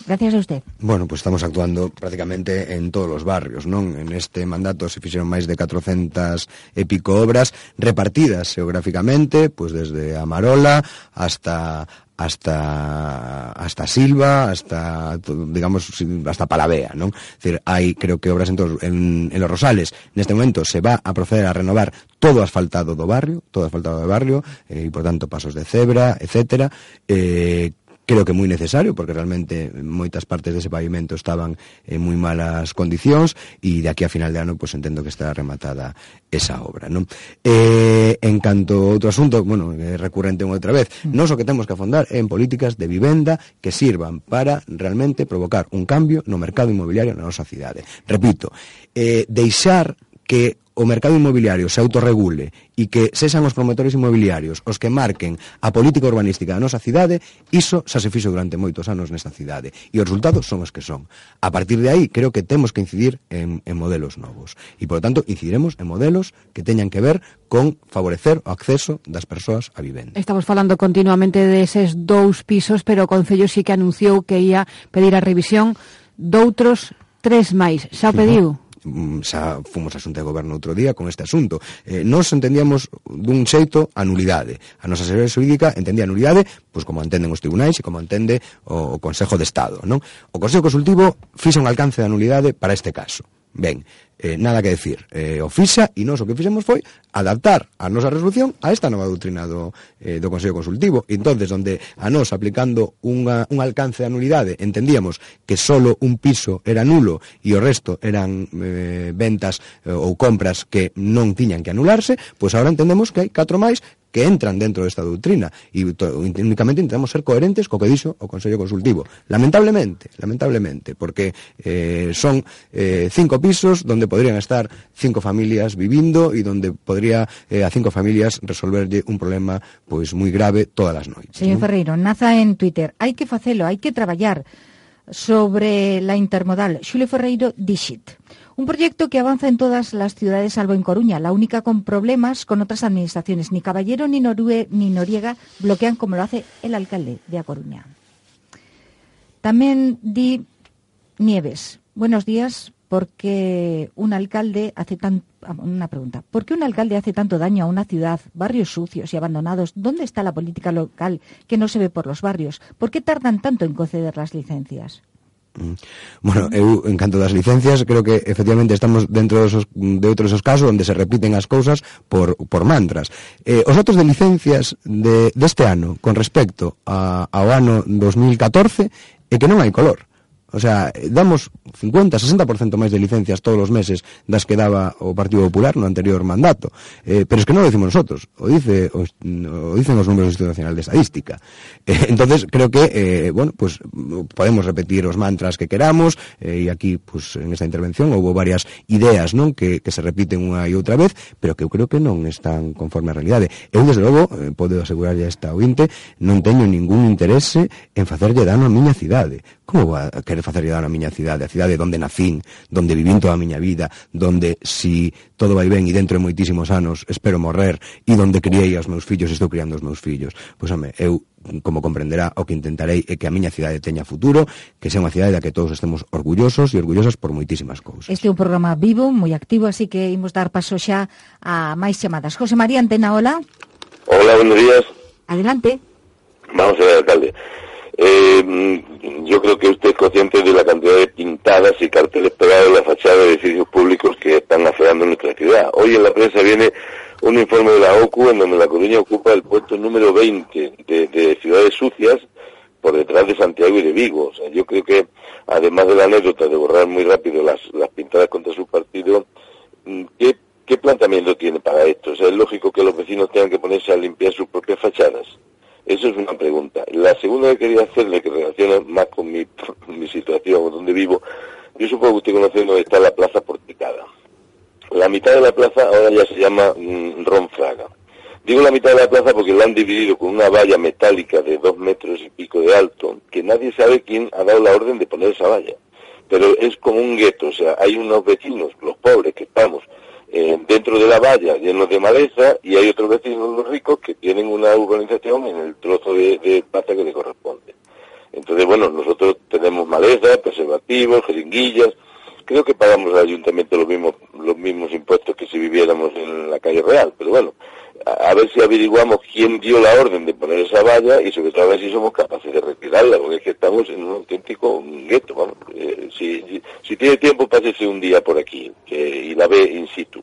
Gracias a usted. Bueno, pues estamos actuando prácticamente en todos os barrios, non? En este mandato se fixeron máis de 400 e pico obras repartidas geográficamente, pois pues desde Amarola hasta hasta hasta Silva, hasta digamos hasta Palavea, non? Es decir, hai creo que obras en, todos, en, en los Rosales. Neste momento se va a proceder a renovar todo asfaltado do barrio, todo asfaltado do barrio, eh, e por tanto pasos de cebra, etcétera. Eh, creo que moi necesario porque realmente moitas partes dese pavimento estaban en moi malas condicións e de aquí a final de ano pues, entendo que estará rematada esa obra non? Eh, en canto a outro asunto bueno, recurrente unha outra vez mm. non o que temos que afondar en políticas de vivenda que sirvan para realmente provocar un cambio no mercado inmobiliario na nosa cidade repito, eh, deixar que o mercado inmobiliario se autorregule e que sexan os promotores inmobiliarios os que marquen a política urbanística da nosa cidade, iso xa se fixo durante moitos anos nesta cidade. E os resultados son os que son. A partir de aí, creo que temos que incidir en, en modelos novos. E, por tanto, incidiremos en modelos que teñan que ver con favorecer o acceso das persoas á vivenda. Estamos falando continuamente deses de dous pisos, pero o Concello sí que anunciou que ia pedir a revisión doutros tres máis. Xa o pediu? No. Mm, xa fomos a xunta de goberno outro día con este asunto. Eh, nós entendíamos dun xeito a nulidade. A nosa servia jurídica entendía a nulidade pois como entenden os tribunais e como entende o, o Consejo de Estado, non? O Consejo Consultivo fixa un alcance da nulidade para este caso. Ben, eh, nada que decir. Eh, o fixa e nós o que fixemos foi adaptar a nosa resolución a esta nova doutrina do, eh, do Consello Consultivo. entonces onde a nós aplicando unha, un alcance de nulidade entendíamos que solo un piso era nulo e o resto eran eh, ventas eh, ou compras que non tiñan que anularse, pois pues agora entendemos que hai catro máis que entran dentro desta doutrina e únicamente intentamos ser coherentes co que dixo o Consello Consultivo. Lamentablemente, lamentablemente, porque eh, son eh, cinco pisos donde podrían estar cinco familias vivindo e donde podría eh, a cinco familias resolverlle un problema pois moi grave todas as noites. Señor ¿no? Ferreiro, naza en Twitter, hai que facelo, hai que traballar sobre la intermodal. Xulio Ferreiro, dixit. Un proyecto que avanza en todas las ciudades salvo en Coruña, la única con problemas con otras administraciones. Ni Caballero ni, Norue, ni Noriega bloquean como lo hace el alcalde de A Coruña. También di Nieves. Buenos días. Porque un alcalde hace tan una pregunta. ¿Por qué un alcalde hace tanto daño a una ciudad, barrios sucios y abandonados? ¿Dónde está la política local que no se ve por los barrios? ¿Por qué tardan tanto en conceder las licencias? Mm. Bueno, eu en canto das licencias creo que efectivamente estamos dentro dos, de outros os casos onde se repiten as cousas por, por mantras. Eh, os datos de licencias de, deste ano con respecto a, ao ano 2014 é que non hai color. O sea, damos 50, 60% máis de licencias todos os meses das que daba o Partido Popular no anterior mandato. Eh, pero es que non lo decimos nosotros, o, dice, o, o dicen os números do Instituto Nacional de Estadística. Eh, entonces, creo que, eh, bueno, pues podemos repetir os mantras que queramos, eh, e aquí, pues, en esta intervención houve varias ideas, non, que, que se repiten unha e outra vez, pero que eu creo que non están conforme á realidade. Eu, desde logo, eh, podo asegurarlle a esta ointe, non teño ningún interese en facerlle dano a miña cidade Como a querer facer cidade na miña cidade? A cidade onde nacín, onde vivín toda a miña vida, onde si todo vai ben e dentro de moitísimos anos espero morrer e onde criei aos meus fillos, estou criando os meus fillos. Pois home, eu como comprenderá, o que intentarei é que a miña cidade teña futuro, que sea unha cidade da que todos estemos orgullosos e orgullosas por moitísimas cousas. Este é un programa vivo, moi activo, así que imos dar paso xa a máis chamadas. José María Antena, hola. Hola, buenos días. Adelante. Vamos a ver, alcalde. Eh, yo creo que usted es consciente de la cantidad de pintadas y carteles pegados en la fachada de edificios públicos que están afeando nuestra ciudad. Hoy en la prensa viene un informe de la OCU en donde La Coruña ocupa el puesto número 20 de, de ciudades sucias por detrás de Santiago y de Vigo. O sea, yo creo que, además de la anécdota de borrar muy rápido las, las pintadas contra su partido, mm, ¿qué, ¿qué planteamiento tiene para esto? O sea, es lógico que los vecinos tengan que ponerse a limpiar sus propias fachadas. Eso es una pregunta. La segunda que quería hacerle, que relaciona más con mi, mi situación, donde vivo, yo supongo que usted conoce dónde está la plaza porticada. La mitad de la plaza ahora ya se llama mm, Ronfraga. Digo la mitad de la plaza porque la han dividido con una valla metálica de dos metros y pico de alto, que nadie sabe quién ha dado la orden de poner esa valla. Pero es como un gueto, o sea, hay unos vecinos, los pobres que estamos eh, dentro de la valla llenos de maleza y hay otros vecinos, los ricos, que tienen una urbanización en el trozo de, de que le corresponde. Entonces, bueno, nosotros tenemos maleza, preservativos, jeringuillas, creo que pagamos al ayuntamiento los mismos, los mismos impuestos que si viviéramos en la calle real, pero bueno, a, a, ver si averiguamos quién dio la orden de poner esa valla y sobre todo a ver si somos capaces de retirarla, porque es que estamos en un auténtico gueto, vamos. Eh, si, si, si, tiene tiempo, pásese un día por aquí que, y la ve in situ.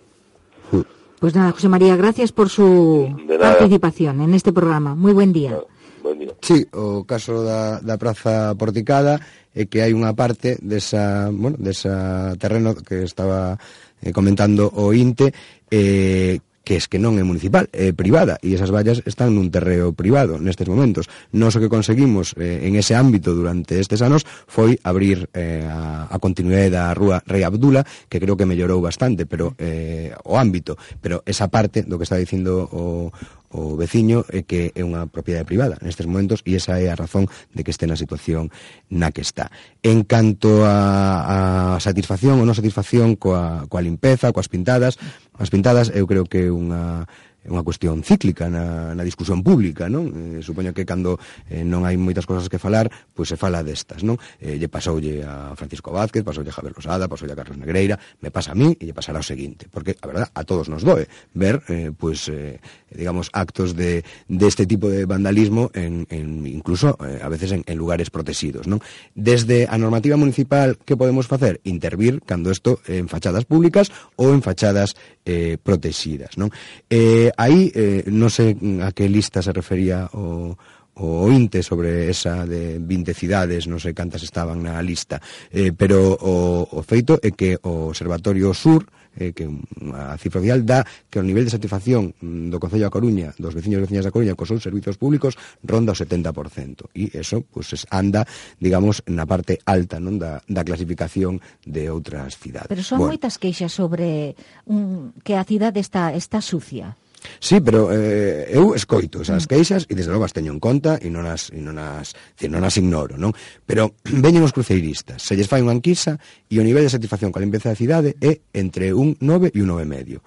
Pues nada, José María, gracias por su participación en este programa. Muy buen día. No, buen día. Sí, o caso da, da Praza Porticada é que hai unha parte desa, bueno, desa terreno que estaba eh, comentando o INTE eh, que es que non é municipal, é privada, e esas vallas están nun terreo privado nestes momentos. Nos o que conseguimos eh, en ese ámbito durante estes anos foi abrir eh, a, a continuidade da rúa Rei Abdula, que creo que mellorou bastante, pero eh, o ámbito, pero esa parte do que está dicindo o, o veciño é que é unha propiedade privada nestes momentos e esa é a razón de que este na situación na que está. En canto a, a satisfacción ou non satisfacción coa, coa limpeza, coas pintadas, as pintadas eu creo que é unha é unha cuestión cíclica na, na discusión pública, non? Eh, supoño que cando eh, non hai moitas cosas que falar, pois se fala destas, non? Eh, lle pasoulle a Francisco Vázquez, pasoulle a Javier Losada, pasoulle a Carlos Negreira, me pasa a mí e lle pasará o seguinte, porque a verdad a todos nos doe ver eh, pois eh, digamos actos de deste de tipo de vandalismo en, en incluso eh, a veces en, en lugares protegidos, non? Desde a normativa municipal que podemos facer? Intervir cando isto en fachadas públicas ou en fachadas eh, protegidas, non? Eh, aí eh, non sei a que lista se refería o, o ointe sobre esa de 20 cidades, non sei cantas estaban na lista, eh, pero o, o feito é que o Observatorio Sur eh, que a cifra oficial dá que o nivel de satisfacción do Concello da Coruña, dos veciños e veciñas da Coruña cos seus servizos públicos ronda o 70%. E eso pues, anda, digamos, na parte alta non da, da clasificación de outras cidades. Pero son bueno. moitas queixas sobre um, que a cidade está, está sucia. Sí, pero eh, eu escoito esas queixas e desde logo as teño en conta e non as, e non as, decir, non as ignoro, non? Pero veñen os cruceiristas, se lles fai unha anquisa e o nivel de satisfacción coa limpeza da cidade é entre un 9 e un 9,5.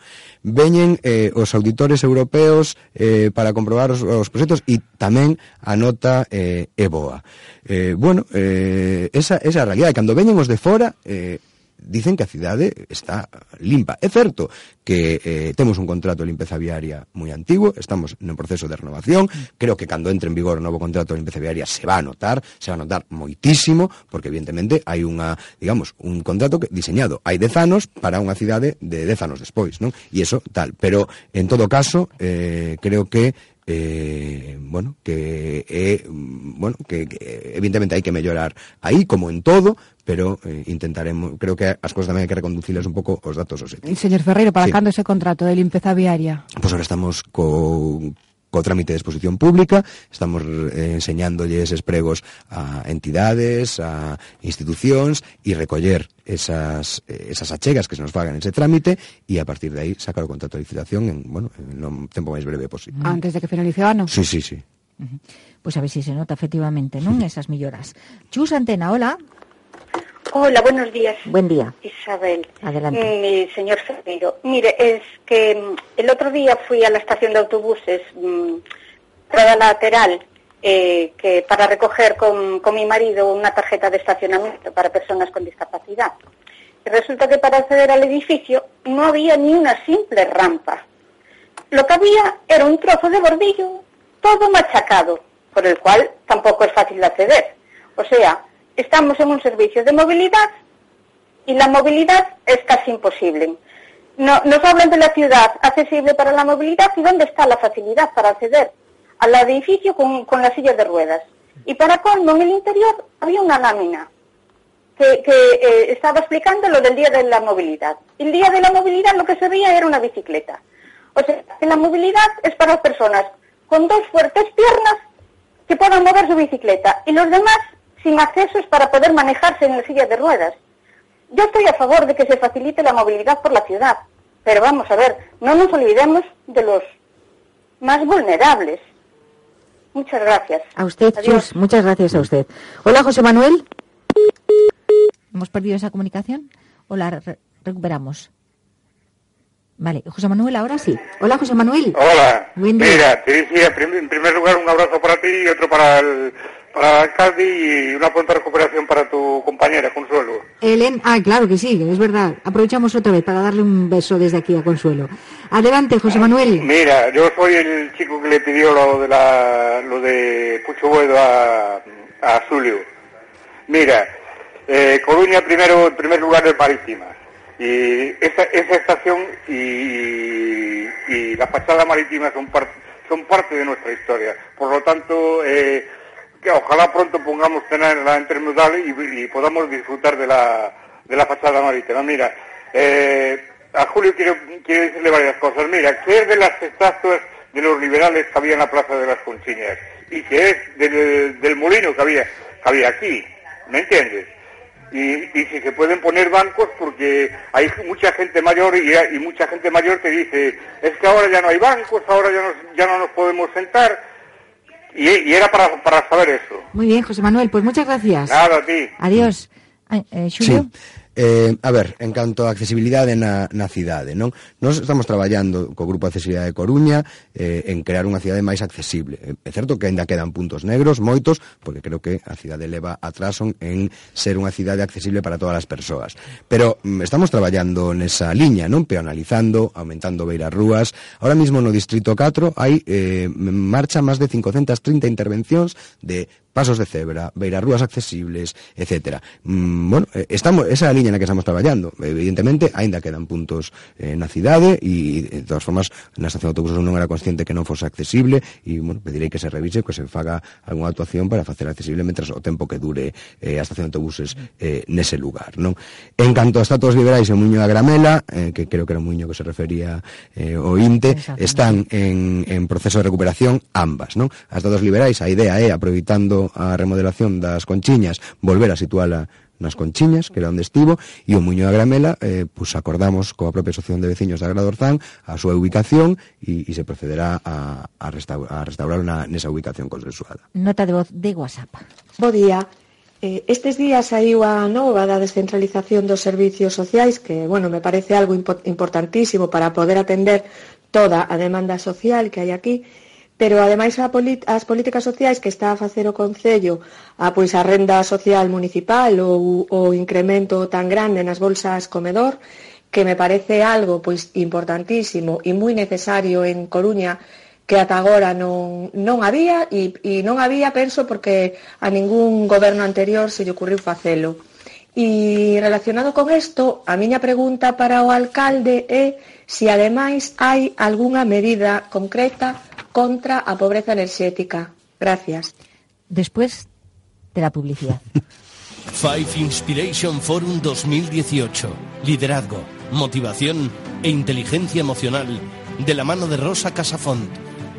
Veñen eh, os auditores europeos eh, para comprobar os, os proxectos e tamén a nota eh, é boa. Eh, bueno, eh, esa, esa é a realidade. Cando veñen os de fora, eh, dicen que a cidade está limpa. É certo que eh, temos un contrato de limpeza viaria moi antigo, estamos no proceso de renovación, creo que cando entre en vigor o novo contrato de limpeza viaria se va a notar, se va a notar moitísimo, porque evidentemente hai unha, digamos, un contrato que diseñado hai 10 anos para unha cidade de 10 anos despois, non? E iso tal, pero en todo caso, eh, creo que eh, bueno, que é, eh, bueno, que, que evidentemente hai que mellorar aí como en todo, pero eh, intentaremos, creo que as cousas tamén hai que reconducilas un pouco os datos. Os Señor Ferreiro, para sí. cando ese contrato de limpeza viaria? Pois pues ahora estamos co co trámite de exposición pública, estamos eh, enseñándolle eses pregos a entidades, a institucións e recoller esas, esas achegas que se nos fagan ese trámite e a partir de aí sacar o contrato de licitación en, bueno, en o tempo máis breve posible. Mm. Antes de que finalice o ano? Sí, sí, sí. Pois pues a ver se si se nota efectivamente, non? Esas melloras. Chus Antena, hola. Hola, buenos días. Buen día. Isabel. Adelante. Mm, señor Ferreiro. Mire, es que mm, el otro día fui a la estación de autobuses, mm, entrada lateral, eh, que para recoger con, con mi marido una tarjeta de estacionamiento para personas con discapacidad. Y resulta que para acceder al edificio no había ni una simple rampa. Lo que había era un trozo de bordillo todo machacado, por el cual tampoco es fácil de acceder. O sea, estamos en un servicio de movilidad y la movilidad es casi imposible. No, nos hablan de la ciudad accesible para la movilidad y dónde está la facilidad para acceder al edificio con, con las sillas de ruedas. Y para colmo, en el interior había una lámina que, eh, estaba explicando lo del Día de la Movilidad. El Día de la Movilidad lo que se veía era una bicicleta. O sea, que la movilidad es para personas con dos fuertes piernas que puedan mover su bicicleta y los demás sin accesos para poder manejarse en la silla de ruedas. Yo estoy a favor de que se facilite la movilidad por la ciudad, pero vamos a ver, no nos olvidemos de los más vulnerables. Muchas gracias. A usted, Adiós. Chus, muchas gracias a usted. Hola, José Manuel. ¿Hemos perdido esa comunicación o la re- recuperamos? Vale, José Manuel, ahora sí. Hola, José Manuel. Hola. Buen día. Mira, te decía en primer lugar un abrazo para ti y otro para el, para alcalde y una pronta recuperación para tu compañera, Consuelo. Helen, ah, claro que sí, es verdad. Aprovechamos otra vez para darle un beso desde aquí a Consuelo. Adelante, José Manuel. Mira, yo soy el chico que le pidió lo de la, lo de Pucho Buedo a, a Zulio. Mira, eh, Coruña primero, en primer lugar es marítima. Y esa, esa estación y, y la fachada marítima son, par- son parte de nuestra historia. Por lo tanto, eh, que ojalá pronto pongamos tenerla intermodal y, y podamos disfrutar de la, de la fachada marítima. Mira, eh, a Julio quiero, quiero decirle varias cosas. Mira, que es de las estatuas de los liberales que había en la Plaza de las Conchiñas y que es del, molino que había, que había aquí. ¿Me entiendes? Y, y si se pueden poner bancos porque hay mucha gente mayor y, y mucha gente mayor que dice es que ahora ya no hay bancos, ahora ya, no- ya no nos podemos sentar y, y era para, para saber eso. Muy bien, José Manuel, pues muchas gracias. Nada, a ti. Adiós. Eh, Xulio? Sí. Eh, a ver, en canto a accesibilidade na, na cidade, non? Nós estamos traballando co Grupo Accesibilidade de Coruña eh, en crear unha cidade máis accesible. Eh, é certo que aínda quedan puntos negros, moitos, porque creo que a cidade leva atraso en ser unha cidade accesible para todas as persoas. Pero mm, estamos traballando nesa liña, non? Peonalizando, aumentando beiras rúas. Ahora mismo no Distrito 4 hai eh, marcha máis de 530 intervencións de pasos de cebra, beirarrúas accesibles, etc. Mm, bueno, eh, estamos, esa é a liña na que estamos traballando. Evidentemente, aínda quedan puntos eh, na cidade e, de todas formas, na estación de autobuses non era consciente que non fose accesible e, bueno, pedirei que se revise, que se faga algunha actuación para facer accesible mentras o tempo que dure eh, a estación de autobuses eh, nese lugar, non? En canto a estatuas liberais en Muño da Gramela, eh, que creo que era un muño que se refería eh, o INTE, están en, en proceso de recuperación ambas, non? As datos liberais, a idea é, aproveitando a remodelación das Conchiñas, volver a situala nas Conchiñas, que era onde estivo, e o Muño da Gramela, eh, pues acordamos coa propia Asociación de Veciños da Gradorzán a súa ubicación e, e se procederá a, a, restaur, a restaurar na, nesa ubicación consensuada. Nota de voz de WhatsApp. Bo día. Eh, estes días saiu a nova da descentralización dos servicios sociais que, bueno, me parece algo importantísimo para poder atender toda a demanda social que hai aquí pero ademais a as políticas sociais que está a facer o Concello a, pois, a renda social municipal ou o incremento tan grande nas bolsas comedor que me parece algo pois importantísimo e moi necesario en Coruña que ata agora non, non había e, e non había, penso, porque a ningún goberno anterior se lle ocurriu facelo. E relacionado con isto, a miña pregunta para o alcalde é se ademais hai algunha medida concreta contra a pobreza enerxética. Gracias. Después de la publicidad. Five Inspiration Forum 2018. Liderazgo, motivación e inteligencia emocional de la mano de Rosa Casafont,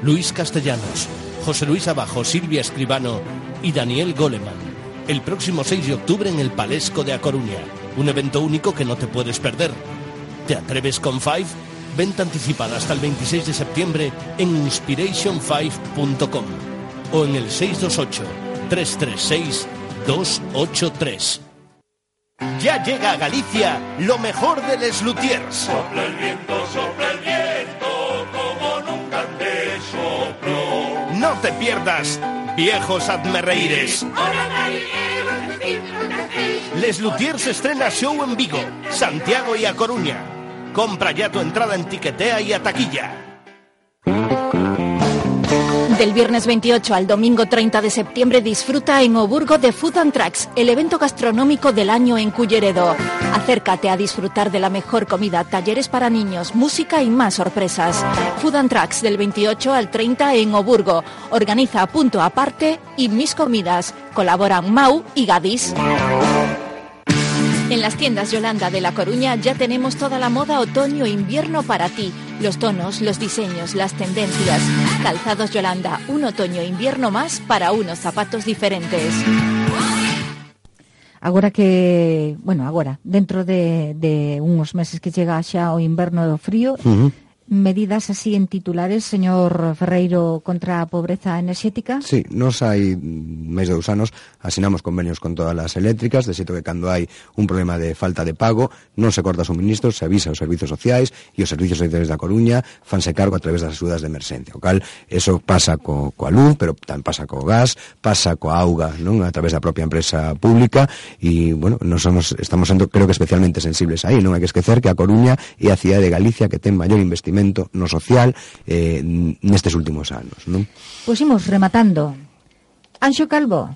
Luis Castellanos, José Luis Abajo, Silvia Escribano y Daniel Goleman. El próximo 6 de octubre en el Palesco de A Coruña. Un evento único que no te puedes perder. ¿Te atreves con Five? Venta anticipada hasta el 26 de septiembre en inspiration5.com o en el 628 336 283. Ya llega a Galicia lo mejor de Les Lutiers. Sopla el viento, sopla el viento, como nunca antes sopló. No te pierdas Viejos Admerreires. Les Lutiers estrena show en Vigo, Santiago y A Coruña. Compra ya tu entrada en Tiquetea y a taquilla. Del viernes 28 al domingo 30 de septiembre disfruta en Oburgo de Food and Tracks, el evento gastronómico del año en Culleredo. Acércate a disfrutar de la mejor comida, talleres para niños, música y más sorpresas. Food and Tracks del 28 al 30 en Oburgo. Organiza Punto Aparte y Mis Comidas. Colaboran Mau y Gadis. En las tiendas Yolanda de La Coruña ya tenemos toda la moda otoño-invierno para ti. Los tonos, los diseños, las tendencias. Calzados Yolanda, un otoño-invierno más para unos zapatos diferentes. Agora que, bueno, agora, dentro de, de uns meses que chega xa o inverno do frío, Uh -huh. medidas así en titulares, señor Ferreiro, contra a pobreza enerxética? Sí, nos hai máis de dous anos asinamos convenios con todas as eléctricas, de xeito que cando hai un problema de falta de pago, non se corta suministros, se avisa aos servizos sociais e os servizos sociais da Coruña fanse cargo a través das axudas de emerxencia. O cal, eso pasa co, coa luz, pero tamén pasa co gas, pasa coa auga, non? A través da propia empresa pública e, bueno, nos somos, estamos sendo, creo que especialmente sensibles aí, non hai que esquecer que a Coruña é a cidade de Galicia que ten maior investimento no social eh, nestes últimos anos. Non? Pois imos rematando. Anxo Calvo,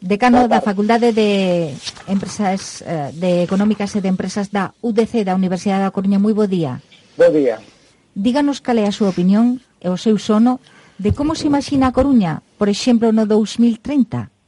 decano da Facultade de Empresas eh, de Económicas e de Empresas da UDC da Universidade da Coruña. Moi bo día. Bo día. Díganos cal é a súa opinión e o seu sono de como se imagina a Coruña, por exemplo, no 2030.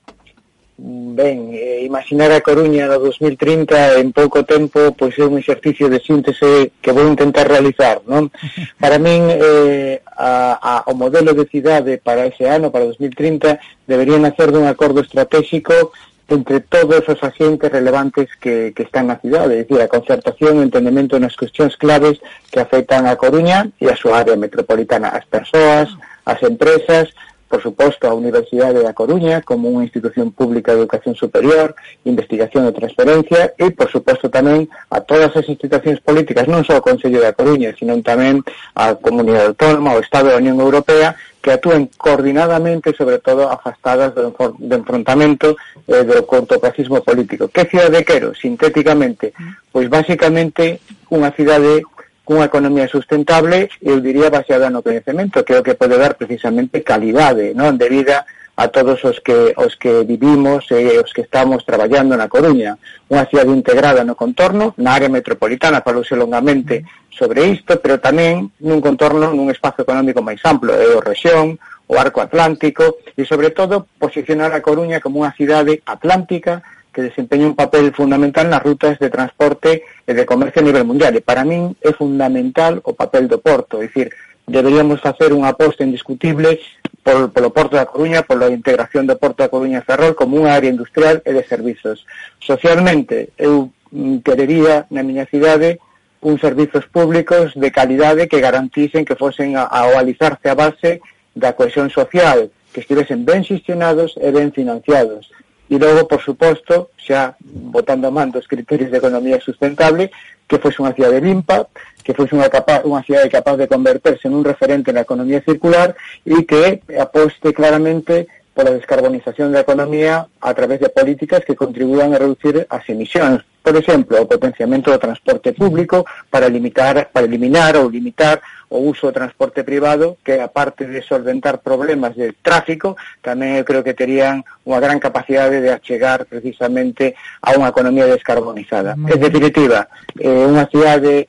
Ben, eh, imaginar a Coruña no 2030 en pouco tempo pois é un exercicio de síntese que vou intentar realizar, non? Para min eh, a, a, o modelo de cidade para ese ano, para 2030, debería nacer dun acordo estratégico entre todos os agentes relevantes que, que están na cidade, é dicir, a concertación e o nas cuestións claves que afectan a Coruña e a súa área metropolitana, as persoas, as empresas, por suposto, a Universidade da Coruña como unha institución pública de educación superior, investigación e transferencia e, por suposto, tamén a todas as institucións políticas, non só o Consello da Coruña, sino tamén a Comunidade Autónoma, o Estado da Unión Europea, que actúen coordinadamente, sobre todo, afastadas do, do enfrontamento eh, do cortoplacismo político. Que cidade quero, sintéticamente? Pois, basicamente, unha cidade unha economía sustentable, eu diría baseada no coñecemento, que é o que pode dar precisamente calidade non de vida a todos os que os que vivimos eh, e os que estamos traballando na Coruña, unha cidade integrada no contorno, na área metropolitana, falouse longamente sobre isto, pero tamén nun contorno, nun espazo económico máis amplo, é eh, o rexión, o arco atlántico, e sobre todo posicionar a Coruña como unha cidade atlántica que desempeña un papel fundamental nas rutas de transporte e de comercio a nivel mundial. E para min é fundamental o papel do Porto, é dicir, deberíamos facer unha aposta indiscutible por, polo Porto da Coruña, pola integración do Porto da Coruña Ferrol como unha área industrial e de servizos. Socialmente, eu mm, querería na miña cidade uns servizos públicos de calidade que garanticen que fosen a, a oalizarse a base da cohesión social, que estivesen ben xestionados e ben financiados e logo, por suposto, xa botando a man dos criterios de economía sustentable, que fose unha cidade limpa, que fose unha, capaz, unha cidade capaz de converterse en un referente na economía circular e que aposte claramente pola descarbonización da economía a través de políticas que contribúan a reducir as emisións, Por exemplo, o potenciamento do transporte público para limitar para eliminar ou limitar o uso do transporte privado, que aparte de solventar problemas de tráfico, tamén eu creo que terían unha gran capacidade de achegar precisamente a unha economía descarbonizada. En definitiva, eh, unha cidade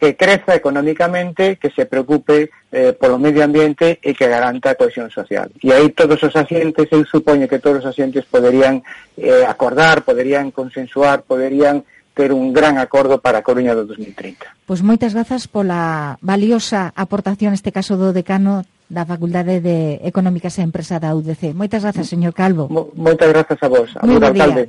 que creza económicamente, que se preocupe eh, polo medio ambiente e que garanta a cohesión social. E aí todos os asientes, eu supoño que todos os asientes poderían eh, acordar, poderían consensuar, poderían ter un gran acordo para a Coruña do 2030. Pois moitas grazas pola valiosa aportación, este caso do decano da Facultade de Económicas e Empresa da UDC. Moitas grazas, señor Calvo. Mo, moitas grazas a vos, a vos, alcalde.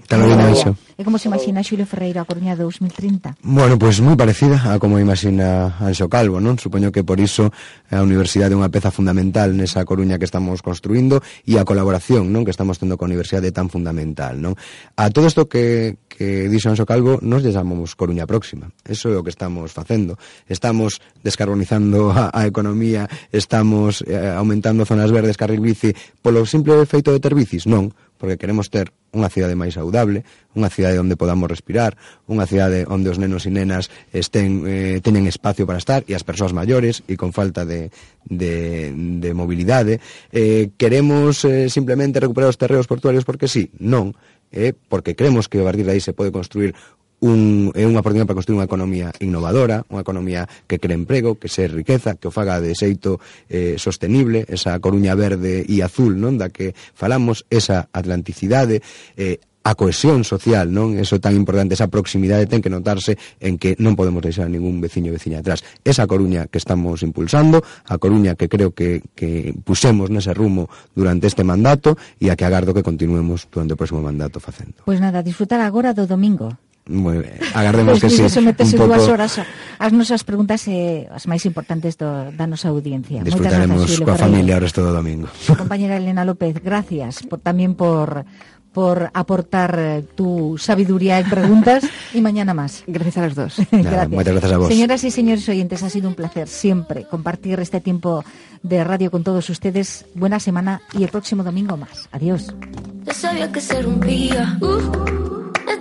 E como se imagina Xulio Ferreira a Coruña 2030? Bueno, pois pues, moi parecida a como imagina Anxo Calvo, non? Supoño que por iso a universidade é unha peza fundamental nesa Coruña que estamos construindo e a colaboración, non, que estamos tendo coa universidade tan fundamental, non? A todo isto que que dixo Anxo Calvo, nos lle chamamos Coruña Próxima. Eso é o que estamos facendo. Estamos descarbonizando a, a economía, estamos eh, aumentando zonas verdes, carril bici, polo simple feito de ter bicis? Non, porque queremos ter unha cidade máis saudable, unha cidade onde podamos respirar, unha cidade onde os nenos e nenas estén eh, teñen espacio para estar e as persoas maiores e con falta de, de, de mobilidade. Eh, queremos eh, simplemente recuperar os terreos portuarios porque sí? Non, eh, porque creemos que a partir de aí se pode construir un, é unha oportunidade para construir unha economía innovadora, unha economía que cree emprego, que se riqueza, que o faga de xeito eh, sostenible, esa Coruña verde e azul, non da que falamos, esa atlanticidade, eh, a cohesión social, non? Eso tan importante, esa proximidade ten que notarse en que non podemos deixar ningún veciño e veciña atrás. Esa Coruña que estamos impulsando, a Coruña que creo que, que pusemos nese rumo durante este mandato e a que agardo que continuemos durante o próximo mandato facendo. Pois pues nada, disfrutar agora do domingo. Moi ben, agardemos que Pois sí. dúas pouco horas as nosas preguntas e as máis importantes do, da nosa audiencia. Disfrutaremos Xulio coa familia o resto do domingo. Compañera Elena López, gracias por, también por por aportar eh, tu sabiduría en preguntas y mañana más. Gracias a los dos. Nada, moitas grazas a vos. Señoras y señores oyentes, ha sido un placer siempre compartir este tiempo de radio con todos ustedes. Buena semana y el próximo domingo más. Adiós. Yo sabía que se rompía. Uh,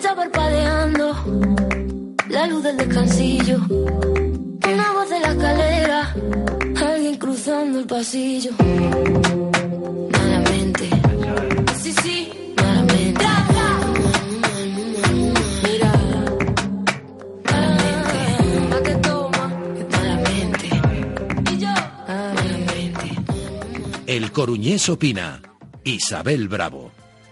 está parpadeando la luz del descansillo. Una voz de la escalera. Alguien cruzando el pasillo. Malamente. Sí, sí. Malamente. Mira. Malamente. Malamente. Y yo. Malamente. El Coruñés opina. Isabel Bravo.